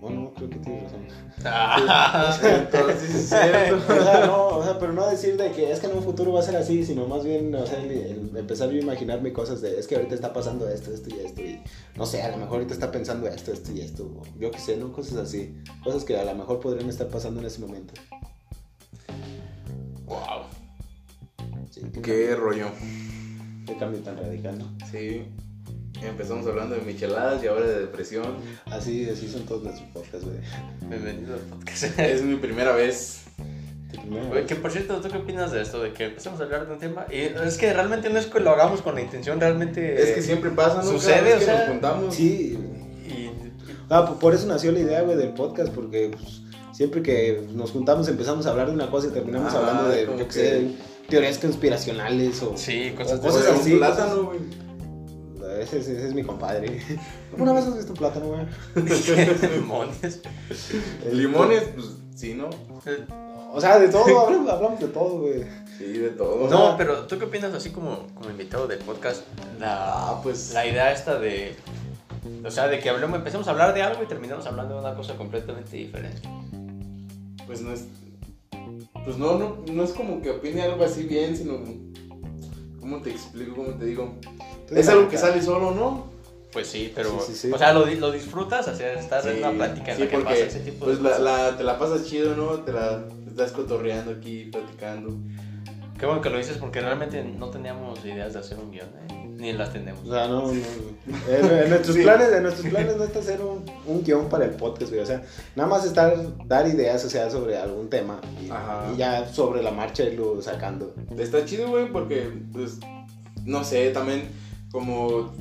Bueno, creo que tienes razón. Entonces sí es cierto. O sea, no, o sea, pero no decir de que es que en un futuro va a ser así, sino más bien, o sea, el- el empezar yo a imaginarme cosas de, es que ahorita está pasando esto, esto y esto, y no sé, a lo mejor ahorita está pensando esto, esto y esto, o yo qué sé, ¿no? Cosas así, cosas que a lo mejor podrían estar pasando en ese momento. wow. Sí, qué, Qué rollo. qué cambio tan radical, ¿no? Sí. Empezamos hablando de micheladas y ahora de depresión. Así, así son todos nuestros podcasts, güey. Bienvenido al podcast. Es mi primera vez. Que por cierto, ¿tú qué opinas de esto? De que empecemos a hablar de un tema. Y es que realmente no es que lo hagamos con la intención, realmente. Es que siempre pasa, ¿no? sucede, o sea, nos juntamos. Sí, Y, ah, por- por eso nació la idea, güey, del podcast, porque pues, siempre que nos juntamos empezamos a hablar de una cosa y terminamos Ah, hablando de, yo qué que- sé, teorías conspiracionales o... sí, cosas O cosas Como así, un plátano, güey. Ese, ese- ese es mi compadre. ¿Alguna vez has visto plátano, güey? Demonios. Limones, pues sí, ¿no? O sea, de todo, hablamos, hablamos de todo, güey. Sí, de todo. No, pero ¿tú qué opinas así como, como invitado del podcast? La, pues. la idea esta de... O sea, de que hablemos, empecemos a hablar de algo y terminamos hablando de una cosa completamente diferente. Pues no es. Pues no, no, no es como que opine algo así bien, sino. ¿Cómo te explico? ¿Cómo te digo? Es algo que sale solo, ¿no? Pues sí, pero... Sí, sí, sí. O sea, lo, lo disfrutas, o sea, estás en una plática en sí, la que porque, pasa ese tipo pues de la, cosas. la- te la pasas chido, ¿no? Te la estás cotorreando aquí, platicando. Qué bueno que lo dices porque realmente no teníamos ideas de hacer un guion, ¿eh? Ni las tenemos. O sea, no, no. En, en nuestros Sí. planes, en nuestros planes no está hacer un, un guion para el podcast, güey. O sea, nada más estar, dar ideas, o sea, sobre algún tema. Y, Ajá. y ya sobre la marcha irlo sacando. Está chido, güey, porque, pues, no sé, también como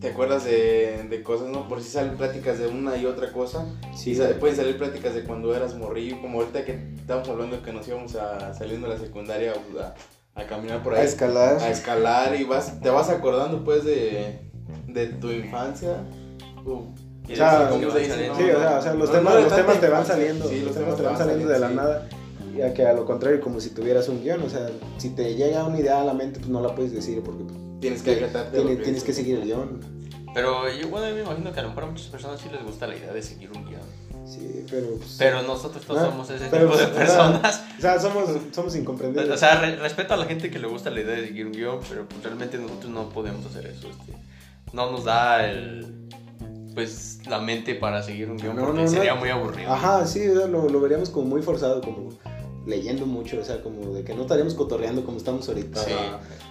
te acuerdas de, de cosas, ¿no? Por si salen pláticas de una y otra cosa. Sí, y pueden salir pláticas de cuando eras morrillo, como ahorita que estábamos hablando que nos íbamos a saliendo de la secundaria pues, a, a caminar por a ahí. escalar. a escalar y vas, te vas acordando pues de, de tu infancia. Uh, Y O sea. Sí, o sea, los No, temas, no los temas te van saliendo, Sí, los temas te van saliendo de la sí. nada. Y a que a lo contrario, como si tuvieras un guion, o sea, si te llega una idea a la mente, pues no la puedes decir porque pues, Tienes que tienes, tienes que seguir el guion. Pero yo, bueno, me imagino que a lo mejor a muchas personas sí les gusta la idea de seguir un guion. Sí, pero pues, Pero nosotros no Ah, somos ese pero, tipo de pues, o sea, personas. o sea, somos, somos incomprendidos. O sea, re- respeto a la gente que le gusta la idea de seguir un guion, pero pues realmente nosotros no podemos hacer eso. Este, no nos da el, pues, la mente para seguir un guion No, porque no, no. sería muy aburrido. Ajá, sí, o sea, lo, lo veríamos como muy forzado, como leyendo mucho, o sea, como de que no estaríamos cotorreando como estamos ahorita. Sí.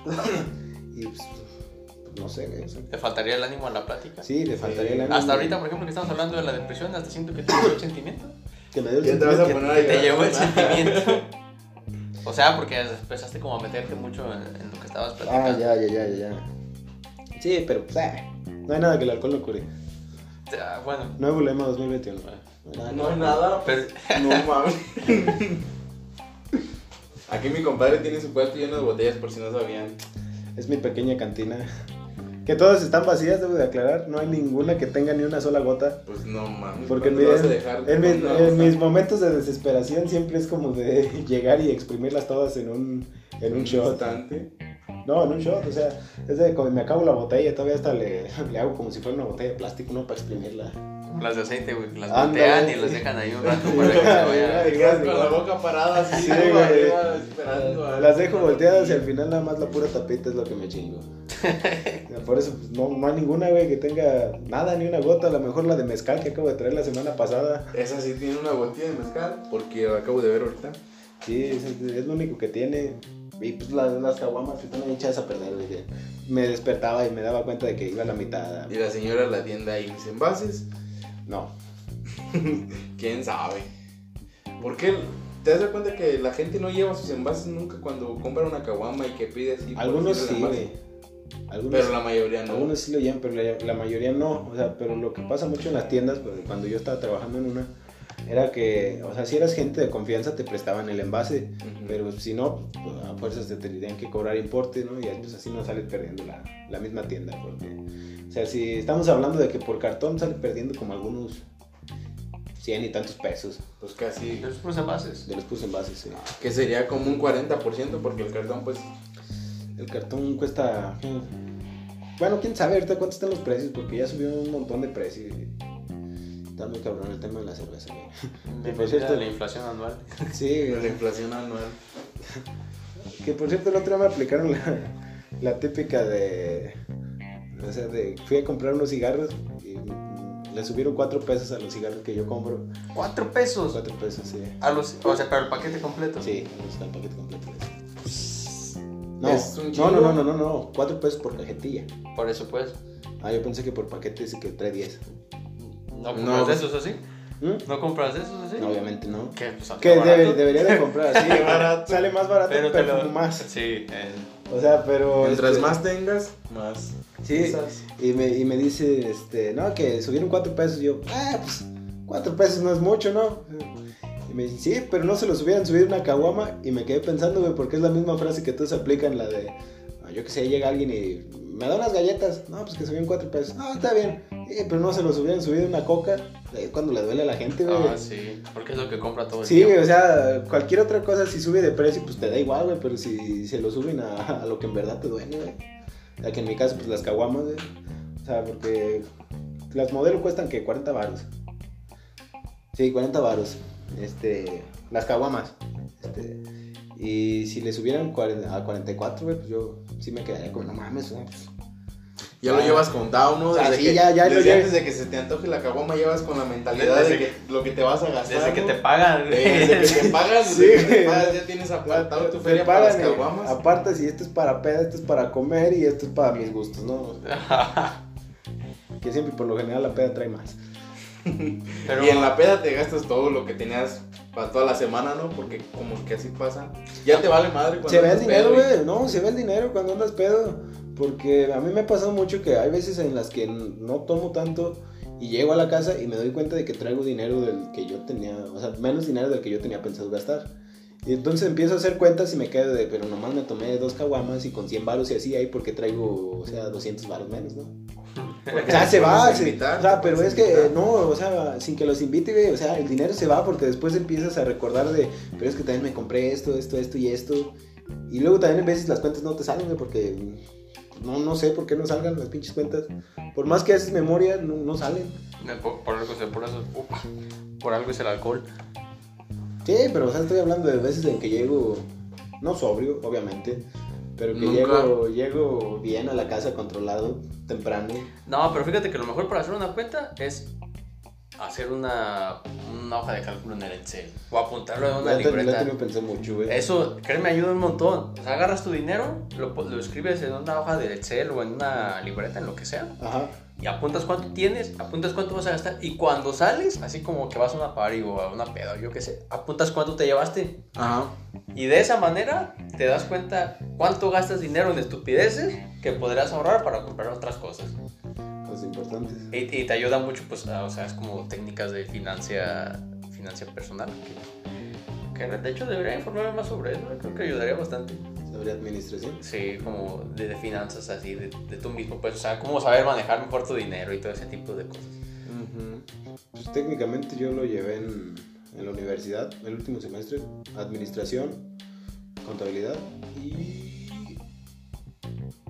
Y pues, no sé, güey, o sea, ¿Te faltaría el ánimo a la plática? sí, le faltaría el ánimo. Hasta ahorita, por ejemplo, que estamos hablando de la depresión, hasta siento que te llevó el sentimiento. Que me dio el Ya te vas a sentimiento poner Que te llevó el sentimiento. O sea, porque empezaste como a meterte mucho en, en lo que estabas Ah, platicando. ya, ya, ya, ya, ya. Sí, pero pues, eh, no hay nada que el alcohol no cure. Ah, Bueno, Nuevo lema 2021. No No hay nada. pero No mames. Aquí mi compadre tiene su cuarto lleno de botellas por si no sabían. Es mi pequeña cantina. Que todas están vacías, debo de aclarar. No hay ninguna que tenga ni una sola gota. Pues no mames. Porque en, ¿cuándo mi- vas a dejar en mis, en mis momentos de desesperación siempre es como de llegar y exprimirlas todas en un, en un shot. instante. No, en un shot, o sea, es de como me acabo la botella, todavía hasta le, le hago como si fuera una botella de plástico, ¿no? Para exprimirla. Las de aceite, güey, las voltean y las dejan ahí un rato para que se vaya. Te quedas con la boca parada así, Sí, ¿no? güey. arriba, esperando a- Las dejo volteadas y al final nada más la pura tapita es lo que me chingo. Por eso pues, no, no hay ninguna, güey, que tenga nada, ni una gota. A lo mejor la de mezcal que acabo de traer la semana pasada. Esa sí tiene una botella de mezcal, porque acabo de ver ahorita. Sí, es, es lo único que tiene. Y pues las, las caguamas que están ahí echadas a perder, güey. Me despertaba y me daba cuenta de que iba a la mitad. Y la señora la tienda ahí mis envases. No. ¿Quién sabe? ¿Por qué? ¿Te das cuenta que la gente no lleva sus envases nunca cuando compra una caguama y que pide así? Algunos sí. Algunos, Pero la mayoría no. algunos sí lo llevan, pero la, la mayoría no. O sea, pero lo que pasa mucho en las tiendas, pues, cuando yo estaba trabajando en una, era que, o sea, si eras gente de confianza te prestaban el envase. Ujú. Pero si no, pues, a fuerzas te tendrían que cobrar importe, ¿no? Y pues así no sales perdiendo la, la misma tienda. Porque, o sea, si estamos hablando de que por cartón sale perdiendo como algunos 100 y tantos pesos Pues casi. Los puros envases. de los puse envases. sí. Que sería como un 40% porque el cartón, pues. El cartón cuesta. Bueno, quién sabe ahorita cuántos están los precios, porque ya subió un montón de precios. Está muy cabrón el tema de la cerveza, güey. De por cierto- la inflación anual. Sí, La inflación anual. Que por cierto, el otro día me aplicaron la, la típica de. O sea, de. Fui a comprar unos cigarros y le subieron 4 pesos a los cigarros que yo compro. ¡Cuatro pesos! 4 pesos, sí. A los, o sea, para el paquete completo. Sí, el paquete completo. No, Es un no, no, no, no, no, no, 4 pesos por cajetilla. Por eso, pues. Ah, yo pensé que por paquete dice que trae 10. ¿No compras No. de esos así? ¿Mm? ¿No compras de esos así? Obviamente no. ¿Qué? Pues, Que barato. debe- debería de comprar así. Barato. Sale más barato, Pero pero, te lo... más. Sí, eh, O sea, pero. Mientras este, más tengas, más. Sí, y me, y me dice, este, no, que subieron 4 pesos. Y yo, ah, pues 4 pesos no es mucho, ¿no? Y me dice, sí, pero no se los hubieran subido una caguama. Y me quedé pensando, güey, porque es la misma frase que todos aplican, la de, ah, yo que sé, llega alguien y me da unas galletas. No, pues que subieron 4 pesos. No, está bien. "Sí, pero no se los hubieran subido una coca. Es cuando le duele a la gente, güey. Ah, sí. Porque es lo que compra todo el Sí, güey, o sea, cualquier otra cosa si sube de precio, pues te da igual, güey, pero si se lo suben a, a lo que en verdad te duele, güey. O sea, que en mi caso, pues las caguamas, güey. O sea, porque las modelos cuestan que 40 varos. Sí, 40 varos. Este, las caguamas. Este, y si le subieran 40 a 44, güey, pues yo sí me quedaría como, no mames, güey, pues, Ya lo llevas contado, ¿no? O sea, Desde sí, que, ya- ya lo desde llevo. antes de que se te antoje la caguama, llevas con la mentalidad Desde de que lo que te vas a gastar. Desde que ¿no? te pagan. Eh, Desde que te pagas, Sí, desde que te pagas, ya tienes apartado tu feria para las pagan, caguamas. Aparte, si esto es para peda, esto es para comer y esto es para mis gustos, ¿no? Que siempre por lo general la peda trae más. Pero, Y en la peda te gastas todo lo que tenías para toda la semana, ¿no? Porque como que así pasa. Ya te vale madre cuando Se ve el dinero, güey. No, se ve el dinero cuando andas pedo. Porque a mí me ha pasado mucho que hay veces en las que no tomo tanto y llego a la casa y me doy cuenta de que traigo dinero del que yo tenía, o sea, menos dinero del que yo tenía pensado gastar. Y entonces empiezo a hacer cuentas y me quedo de, pero nomás me tomé dos caguamas y con 100 baros y así ahí porque traigo, o sea, 200 baros menos, ¿no? O sea, se va, se- invitar, o sea, pero es que invitar. no, o sea, sin que los invite, güey, o sea, el dinero se va porque después empiezas a recordar de, pero es que también me compré esto, esto, esto y esto. Y luego también a veces las cuentas no te salen, porque no, no sé por qué no salgan las pinches cuentas. Por más que haces memoria, no, no salen. por, por algo, por eso, upa, por algo es el alcohol. Sí, pero o sea, estoy hablando de veces en que llego, no sobrio, obviamente, pero que llego, llego bien a la casa controlado, temprano. No, pero fíjate que lo mejor para hacer una cuenta es hacer una, una hoja de cálculo en el Excel o apuntarlo en una ya libreta. lo pensé mucho, güey. Eso, créeme, ayuda un montón. O sea, agarras tu dinero, lo, lo escribes en una hoja de Excel o en una libreta, en lo que sea, Ajá. y apuntas cuánto tienes, apuntas cuánto vas a gastar, y cuando sales, así como que vas a una party o a una peda, yo qué sé, apuntas cuánto te llevaste. Ajá. Y de esa manera te das cuenta cuánto gastas dinero en estupideces que podrás ahorrar para comprar otras cosas. Cosas importantes. Y, y te ayuda mucho, pues, a- o sea, es como técnicas de financia, financia personal. Que, que de hecho debería informarme más sobre eso, creo que ayudaría bastante. Sobre administración. Sí, como de, de finanzas así, de, de tú mismo, pues, o sea, cómo saber manejar mejor tu dinero y todo ese tipo de cosas. Pues técnicamente yo lo llevé en, en la universidad, el último semestre, administración, contabilidad y...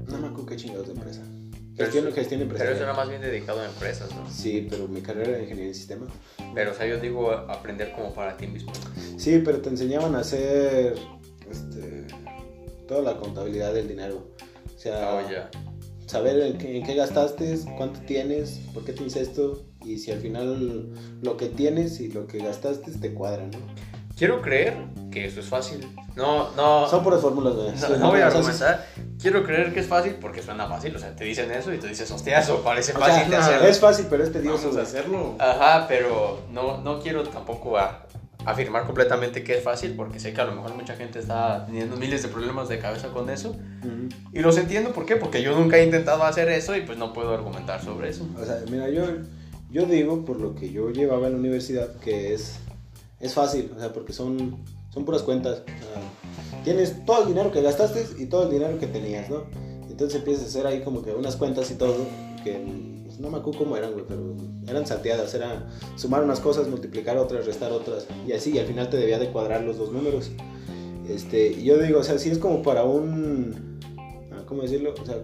No me acuerdo qué chingados de empresa. Pero Gestión, eso- gestión Pero eso empresarial. era más bien dedicado a empresas, ¿no? Sí, pero mi carrera era ingeniería en sistema. Pero, o sea, yo digo aprender como para ti mismo. Sí, pero te enseñaban a hacer este, toda la contabilidad del dinero. O sea, Oh, ya. saber en qué, en qué gastaste, cuánto tienes, por qué tienes esto y si al final lo que tienes y lo que gastaste te cuadran, ¿no? Quiero creer que eso es fácil. No, no. Son puras fórmulas, güey. No, no voy a argumentar. Quiero creer que es fácil porque suena fácil. O sea, te dicen eso y tú dices, hostia, eso parece o sea, fácil de hacerlo. es fácil, pero es tedioso. Güey. hacerlo. Ajá, pero no, no quiero tampoco a- afirmar completamente que es fácil porque sé que a lo mejor mucha gente está teniendo miles de problemas de cabeza con eso. Y los entiendo, ¿por qué? Porque yo nunca he intentado hacer eso y pues no puedo argumentar sobre eso. O sea, mira, yo, yo digo por lo que yo llevaba en la universidad que es, es fácil, o sea, porque son, son puras cuentas. o sea, tienes todo el dinero que gastaste y todo el dinero que tenías, ¿no? Entonces empiezas a hacer ahí como que unas cuentas y todo, que pues, no me acuerdo cómo eran, güey, pero eran salteadas, era sumar unas cosas, multiplicar otras, restar otras, y así, y al final te debía de cuadrar los dos números. Este, yo digo, o sea, si es como para un, ah, ¿cómo decirlo? O sea,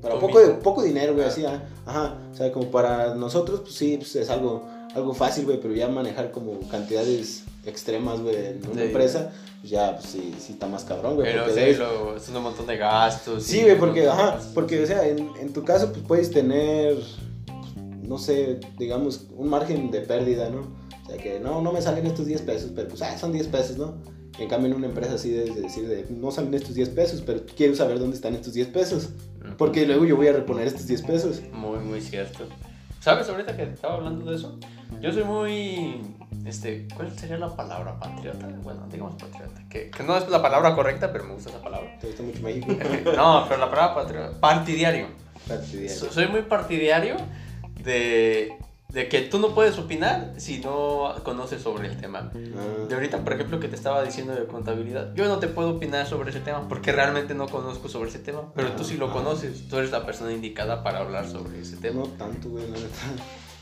para poco, poco dinero, güey, Ah. así, ah, ajá, o sea, como para nosotros, pues sí, pues, es algo, algo fácil, güey, pero ya manejar como cantidades extremas, güey, en una Sí. empresa, pues ya, pues sí, sí está más cabrón, güey. Pero sí, debes- lo, es un montón de gastos. Sí, güey, porque, ajá, porque, o sea, en, en tu caso, pues puedes tener, no sé, digamos, un margen de pérdida, ¿no? O sea, que no, no me salen estos 10 pesos, pero pues, ah, son 10 pesos, ¿no? En cambio, en una empresa así debes de decir, de, no salen estos 10 pesos, pero quiero saber dónde están estos 10 pesos, porque luego yo voy a reponer estos 10 pesos. Muy, muy cierto. ¿Sabes ahorita que estaba hablando de eso? Yo soy muy... Este, ¿Cuál sería la palabra? ¿Patriota? Bueno, digamos patriota. Que, que no es la palabra correcta, pero me gusta esa palabra. ¿Te gusta mucho México? No, pero la palabra patriota... Partidario. Partidario. So- Soy muy partidario de, de que tú no puedes opinar si no conoces sobre el tema. Ah, De ahorita, por ejemplo, que te estaba diciendo de contabilidad, yo no te puedo opinar sobre ese tema porque realmente no conozco sobre ese tema, pero tú sí lo conoces, tú eres la persona indicada para hablar sobre ese tema. no tanto, güey, la neta.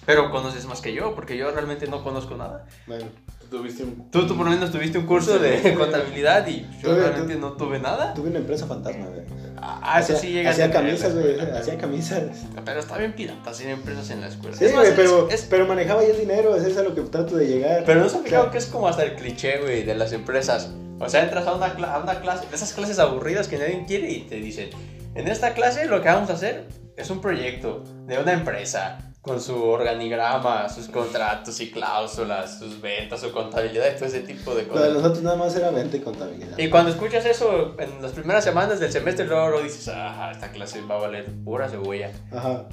Pero conoces más que yo, porque yo realmente no conozco nada. Bueno, Tú tuviste un... Tú, tú por lo menos tuviste un curso de contabilidad y yo realmente no tuve nada. tuve una empresa fantasma, güey. Ah, eso Hacía- sí llega Hacía camisas, güey, hacía camisas. Pero está bien pirata, sin empresas en la escuela. Sí, güey, pero, es- es- pero manejaba ya el dinero, eso es a lo que trato de llegar. Pero no se sea, fijado que es como hasta el cliché, güey, de las empresas. O sea, entras a una, a una clase, de esas clases aburridas que nadie quiere y te dicen, en esta clase lo que vamos a hacer es un proyecto de una empresa con su organigrama, sus contratos y cláusulas, sus ventas, su contabilidad y todo ese tipo de Lo de cosas. nosotros nada más era venta y contabilidad. Y cuando escuchas eso en las primeras semanas del semestre, luego lo dices, ah, esta clase va a valer pura cebolla. Ajá.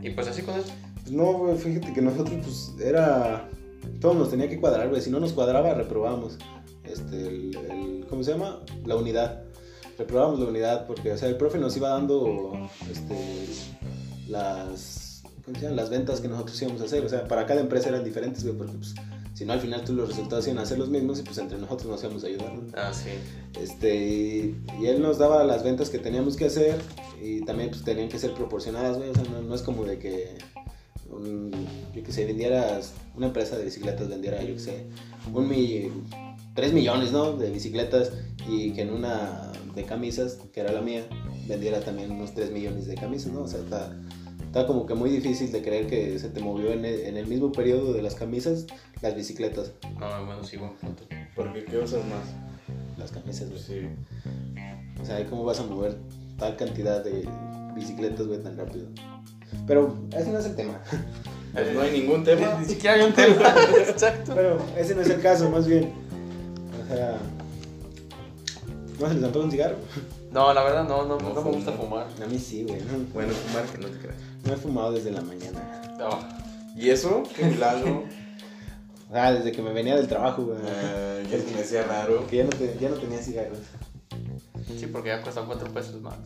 Y pues así con eso. Pues no, fíjate que nosotros, pues, era... Todo nos tenía que cuadrar, güey. Si no nos cuadraba, reprobábamos. Este, el, el- ¿Cómo se llama? La unidad. Reprobábamos la unidad porque, o sea, el profe nos iba dando, este, las... Las ventas que nosotros íbamos a hacer. O sea, para cada empresa eran diferentes, güey, porque, pues, si no, al final tú los resultados iban a ser los mismos y, pues, entre nosotros nos íbamos a ayudar, ¿no? Ah, sí. Este, y, y él nos daba las ventas que teníamos que hacer y también pues tenían que ser proporcionadas, güey. O sea, no, no es como de que, un, yo que sé, vendieras, una empresa de bicicletas vendiera, yo que sé, un mi, 3 millones, ¿no? De bicicletas y que en una de camisas, que era la mía, vendiera también unos 3 millones de camisas, ¿no? O sea, está, está como que muy difícil de creer que se te movió en el, en el mismo periodo de las camisas las bicicletas, No, bueno, sí, buen punto. Porque ¿qué usas más? las camisas, güey. Sí. O sea, ¿cómo vas a mover tal cantidad de bicicletas, güey, tan rápido? Pero ese no es el tema. Pues no hay ningún tema. Ni siquiera hay un tema. Exacto. Pero ese no es el caso, más bien. O sea, ¿no se les antoja un cigarro? No, la verdad no, no, No no me gusta fumar. A mí sí, güey. No, Bueno, fumar que no te creas. No he fumado desde la mañana. No. ¿Y eso? Qué milagro. Ah, desde que me venía del trabajo, güey. Eh, ya se me hacía raro. Porque ya no, te- ya no tenía cigarros. Sí, porque ya cuestan 4 pesos más.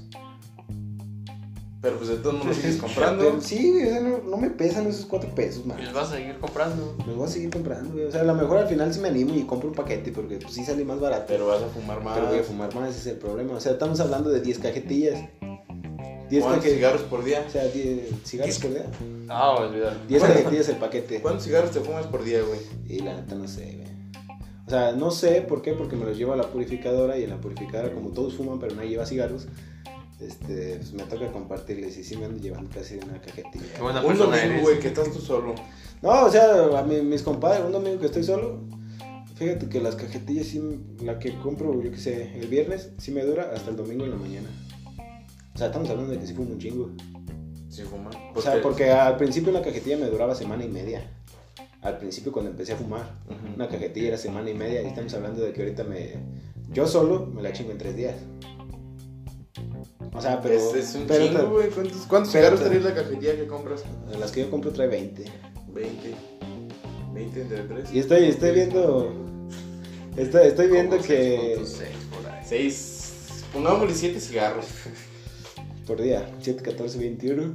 Pero pues de todos modos lo sigues Pero comprando. sí, güey, o sea, no, no me pesan esos cuatro pesos, man. Y los vas a seguir comprando. Me voy a seguir comprando, güey. O sea, a lo mejor al final sí me animo y compro un paquete porque pues, sí sale más barato. Pero vas a fumar más. Pero voy a fumar más, ese es el problema. O sea, estamos hablando de 10 cajetillas. 10 ¿Cuántos cigarros por día? O sea, 10 cigarros por día. Ah, olvídalo. 10 ¿Cuánto? cajetillas el paquete. ¿Cuántos cigarros te fumas por día, güey? Y la neta no sé, güey. O sea, no sé por qué, porque me los llevo a la purificadora y en la purificadora, como todos fuman, pero nadie lleva cigarros, este, pues me toca compartirles y sí me ando llevando casi una cajetilla. Qué buena Un persona domingo, eres. güey, que estás tú solo. No, o sea, a mi- mis compadres, un domingo que estoy solo, fíjate que las cajetillas sí, la que compro, yo qué sé, el viernes, sí me dura hasta el domingo en la mañana. O sea, estamos hablando de que sí fumo un chingo. Sí, fuma. O sea, porque al principio una cajetilla me duraba semana y media. Al principio cuando empecé a fumar, una cajetilla era semana y media y estamos hablando de que ahorita me... Yo solo me la chingo en tres días. O sea, pero... es, es un pero chingo, güey. ¿Cuántos, cuántos cigarros traes la cajetilla que compras? Las que yo compro trae 20. 20. 20 entre 3. Y estoy, estoy viendo... Estoy, estoy viendo que... 6.6 por ahí. 6. Pongámosle 7 cigarros. Por día, 7, 14, 21.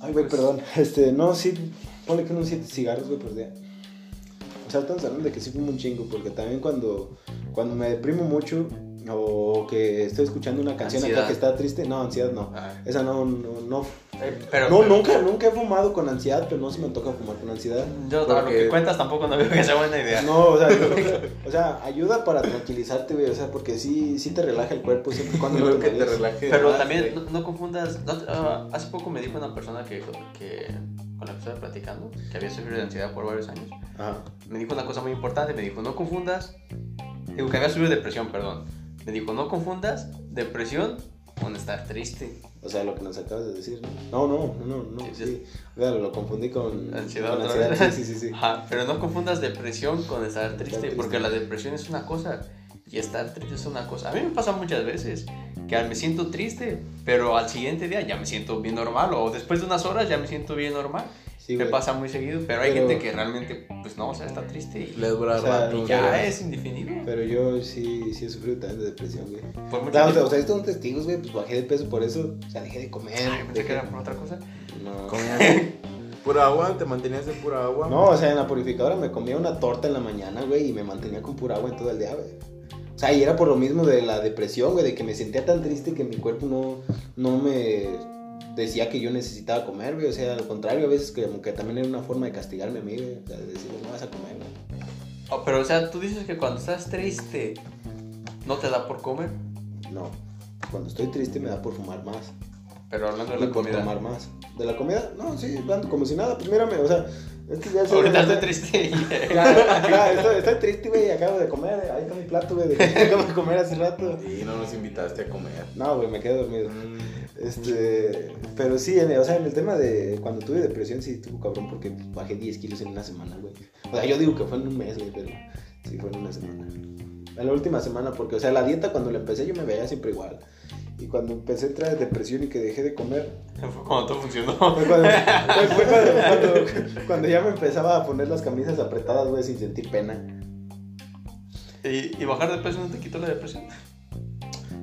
Ay, güey, perdón. Este, no, sí, ponle que unos 7 cigarros, güey, por día. O sea, estamos hablando de que sí fumo un chingo, porque también cuando, cuando me deprimo mucho o que estoy escuchando una canción acá que está triste, no, ansiedad no. Ah. Esa no, no, no. Eh, pero, No, pero- nunca, nunca he fumado con ansiedad, pero no se me toca fumar con ansiedad. Yo, a lo porque- que cuentas tampoco no veo que sea buena idea. No, o sea, o sea, ayuda para tranquilizarte, güey, o sea, porque sí, sí te relaja el cuerpo siempre y cuando te que te marees. relaje. Pero más, también no, no confundas. no ah, hace poco me dijo una persona que, que con la que estaba platicando, que había sufrido de ansiedad por varios años. Ajá. Me dijo una cosa muy importante. Me dijo: No confundas. Digo que había sufrido depresión, perdón. Me dijo: No confundas depresión con estar triste. O sea, lo que nos acabas de decir, ¿no? No, no, no, no, Sí. Claro, lo confundí con Ansiedad con ansiedad. Sí, sí, sí, sí. Ajá, pero no confundas depresión con estar triste, triste. porque la depresión es una cosa y estar triste es una cosa. A mí me pasa muchas veces que me siento triste, pero al siguiente día ya me siento bien normal, o después de unas horas ya me siento bien normal. Sí, me güey. pasa muy seguido, pero hay Pero- gente que realmente, pues no, o sea, está triste y, Le dura O sea, rato. y ya güey. es indefinido. Pero yo sí, sí he sufrido también de depresión, güey. Por mucho O sea, o sea, tiempo. ustedes son testigos, güey, pues bajé de peso por eso. O sea, dejé de comer. Ay, pensé dejé- que era por otra cosa. No. Comías pura agua, te mantenías de pura agua. No, o sea, en la purificadora me comía una torta en la mañana, güey, y me mantenía con pura agua en todo el día, güey. O sea, y era por lo mismo de la depresión, güey, de que me sentía tan triste que mi cuerpo no, no me decía que yo necesitaba comer, güey. O sea, al contrario, a veces como que también era una forma de castigarme a mí, güey. O sea, de decirle, no vas a comer, güey. Oh, pero, o sea, tú dices que cuando estás triste no te da por comer, No. Cuando estoy triste me da por fumar más. pero hablando de Y la por comida. tomar más. ¿De la comida? No, sí, como si nada. Pues mírame, o sea, es que ya sé- Ahorita estoy triste. Claro, claro, estoy, estoy triste, güey, acabo de comer. Ahí está mi plato, güey, acabo de comer hace rato. Y no nos invitaste a comer. No, güey, me quedé dormido. Mm, Este, pero sí, en- o sea, en el tema de cuando tuve depresión, sí estuvo cabrón porque bajé 10 kilos en una semana, güey. O sea, yo digo que fue en un mes, güey, pero sí fue en una semana. En la última semana, porque, o sea, la dieta cuando la empecé yo me veía siempre igual. Y cuando empecé a entrar en depresión y que dejé de comer, Fue cuando todo funcionó. fue cuando, fue- fue cuando, cuando- cuando ya me empezaba a poner las camisas apretadas, güey, sin sentir pena. ¿Y, y bajar de peso no te quitó la depresión?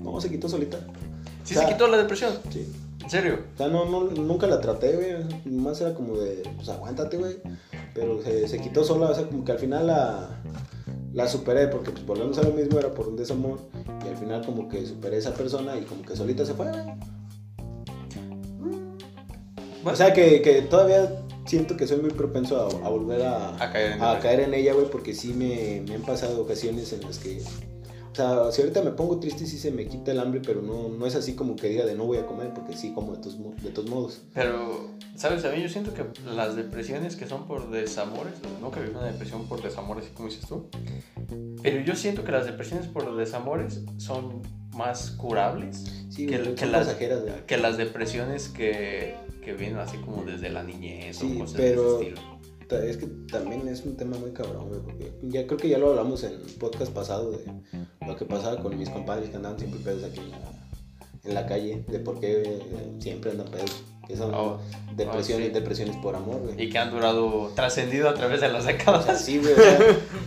No, se quitó solita. Sí O sea, se quitó la depresión. Sí. ¿En serio? O sea, no, no, nunca la traté, güey. Más era como de, pues aguántate, güey. Pero se, se quitó sola, o sea, como que al final la, la superé, porque pues volvemos a lo mismo, era por un desamor. Y al final como que superé a esa persona y como que solita se fue, güey. O sea, que, que todavía siento que soy muy propenso a, a volver a, A caer en a caer en ella, güey, porque sí me, me han pasado ocasiones en las que... O sea, si ahorita me pongo triste sí se me quita el hambre, pero no, no es así como que diga de no voy a comer, porque sí como de todos, de todos modos. Pero, ¿sabes? A mí yo siento que las depresiones que son por desamores, no que vivo una depresión por desamores, como dices tú, pero yo siento que las depresiones por desamores son más curables Sí, Que- que las- que las depresiones que, que vienen así como desde la niñez Sí, o cosas pero- de ese estilo. Es que también es un tema muy cabrón, güey, porque ya creo que ya lo hablamos en el podcast pasado de lo que pasaba con mis compadres que andaban siempre pedos aquí en la, en la calle, de por qué eh, siempre andan pedos, que son Oh, depresiones, oh, sí. depresiones por amor, güey. Y que han durado, trascendido a través de las O sea, décadas. sí, güey, o sea,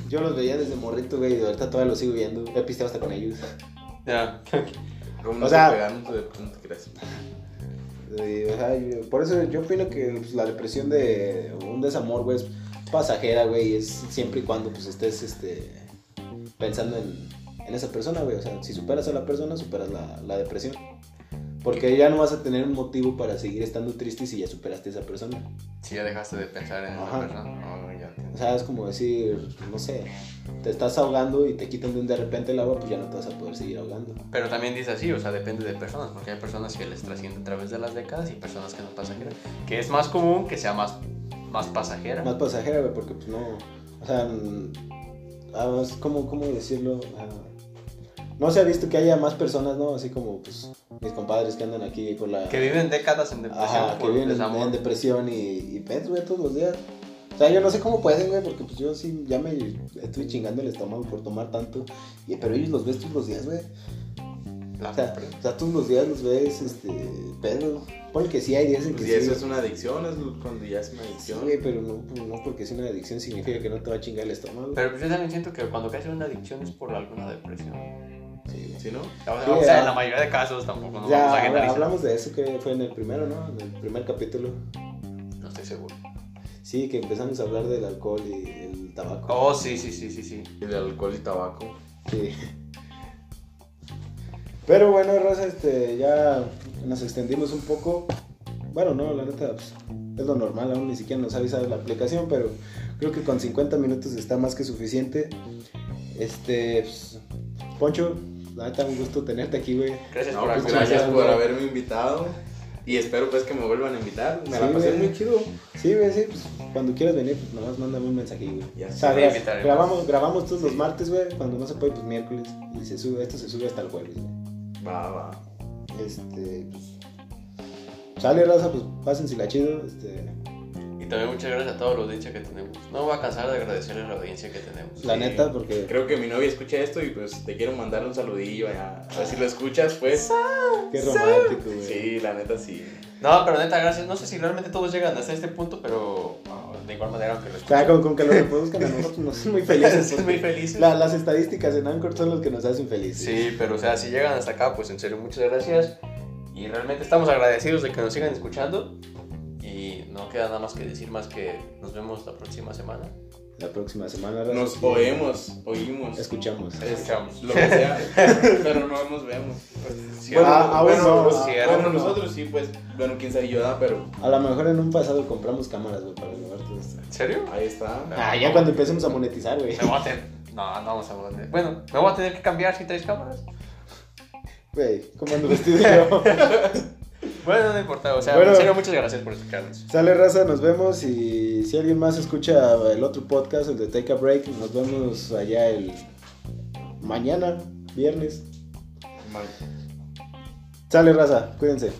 yo los veía desde morrito, güey, y ahorita todavía los sigo viendo, he pisteado hasta con ellos. Ya. Como O sea- no te, yo- por eso yo opino que pues, la depresión de un desamor, güey, es pasajera, güey, y es siempre y cuando pues estés este, pensando en, en esa persona, güey. O sea, si superas a la persona, superas la, la depresión. Porque ya no vas a tener un motivo para seguir estando triste si ya superaste a esa persona. Si ya dejaste de pensar en Ajá. esa persona. O sea, es como decir, no sé, te estás ahogando y te quitan de un de repente el agua, pues ya no te vas a poder seguir ahogando. Pero también dice así, o sea, depende de personas, porque hay personas que les trasciende a través de las décadas y personas que no pasajera. Que es más común que sea más, más pasajera. Más pasajera, güey, porque pues no. O sea, mm, ah, es como, ¿cómo decirlo? Ah, no se ha visto que haya más personas, ¿no? Así como, pues, mis compadres que andan aquí por la. Que viven décadas en depresión Ajá, que viven en, depresión y, y pets, güey, todos los días. O sea, yo no sé cómo pueden, güey, porque pues yo sí ya me estoy chingando el estómago por tomar tanto. Y, pero ellos los ves todos los días, güey. O sea, o sea, todos los días los ves, este, pedo. Ponle que sí hay días en que Pues, sí. y eso güey. es una adicción, es cuando ya es una Sí, adicción. güey, pero no, pues, no porque sea una adicción significa que no te va a chingar el estómago. Pero pues yo también siento que cuando caes en una adicción es por alguna depresión. Sí. ¿Sí, no? O sea, Sí, o sea, en la mayoría de casos tampoco nos Ya vamos a hablamos de eso que fue en el primero, ¿no? En el primer capítulo. No estoy seguro. Sí, que empezamos a hablar del alcohol y el tabaco. Oh, sí, sí, sí, sí, sí. El alcohol y tabaco. Sí. Pero bueno, Rosa, este, ya nos extendimos un poco. Bueno, no, la neta, pues, es lo normal, aún ni siquiera nos ha avisado la aplicación, pero creo que con 50 minutos está más que suficiente. Este, pues, Poncho, la neta, un gusto tenerte aquí, güey. Gracias No, por pues gracias por haberme invitado. Y espero pues que me vuelvan a invitar. Me la Sí, pasé güey. muy chido. Sí, güey, sí, pues cuando quieras venir, pues nomás mándame un mensaje, güey. Ya gra- invitaremos. grabamos, grabamos todos los martes, güey. Cuando no se puede, pues miércoles. Y se sube, esto se sube hasta el jueves, güey. Va, va. Este, pues. Sale raza, pues pásensela chido. Este, Y también muchas gracias a toda la audiencia que tenemos. No me voy a cansar de agradecerle a la audiencia que tenemos. la Sí. neta, porque. Creo que mi novia escucha esto y pues te quiero mandar un saludillo allá. A ver si lo escuchas, pues. Qué romántico, güey. Sí, la neta sí. No, pero neta, gracias. No sé si realmente todos llegan hasta este punto, pero ah, de igual manera, aunque lo O sea, escuchen. con, con que lo reproduzcan a nosotros nos hacen muy felices. Porque muy felices. la- las estadísticas en Anchor son los que nos hacen felices. Sí, pero o sea, si llegan hasta acá, pues en serio, muchas gracias. Y realmente estamos agradecidos de que nos sigan escuchando. No queda nada más que decir más que nos vemos la próxima semana. La próxima semana. Nos oemos, oímos. Escuchamos. Escuchamos. Lo que sea. pero no nos vemos. Ah, pues, ah, cierto. bueno, aún no. nosotros sí, pues. Bueno, quién sabe yo, ¿verdad? pero A lo mejor en un pasado compramos cámaras, güey, para grabar todo esto. ¿En serio? ahí está. Ah, ya cuando empecemos a monetizar, güey. Me voy a tener... No, no vamos a poner. Bueno, me voy a tener que cambiar si traes cámaras. Güey, ¿cómo ando vestido yo? Bueno, no importa. O sea, Bueno. en serio, muchas gracias por escucharnos. Sale raza, nos vemos y si alguien más escucha el otro podcast, el de Take a Break, nos vemos allá el mañana, viernes. Sale raza, cuídense.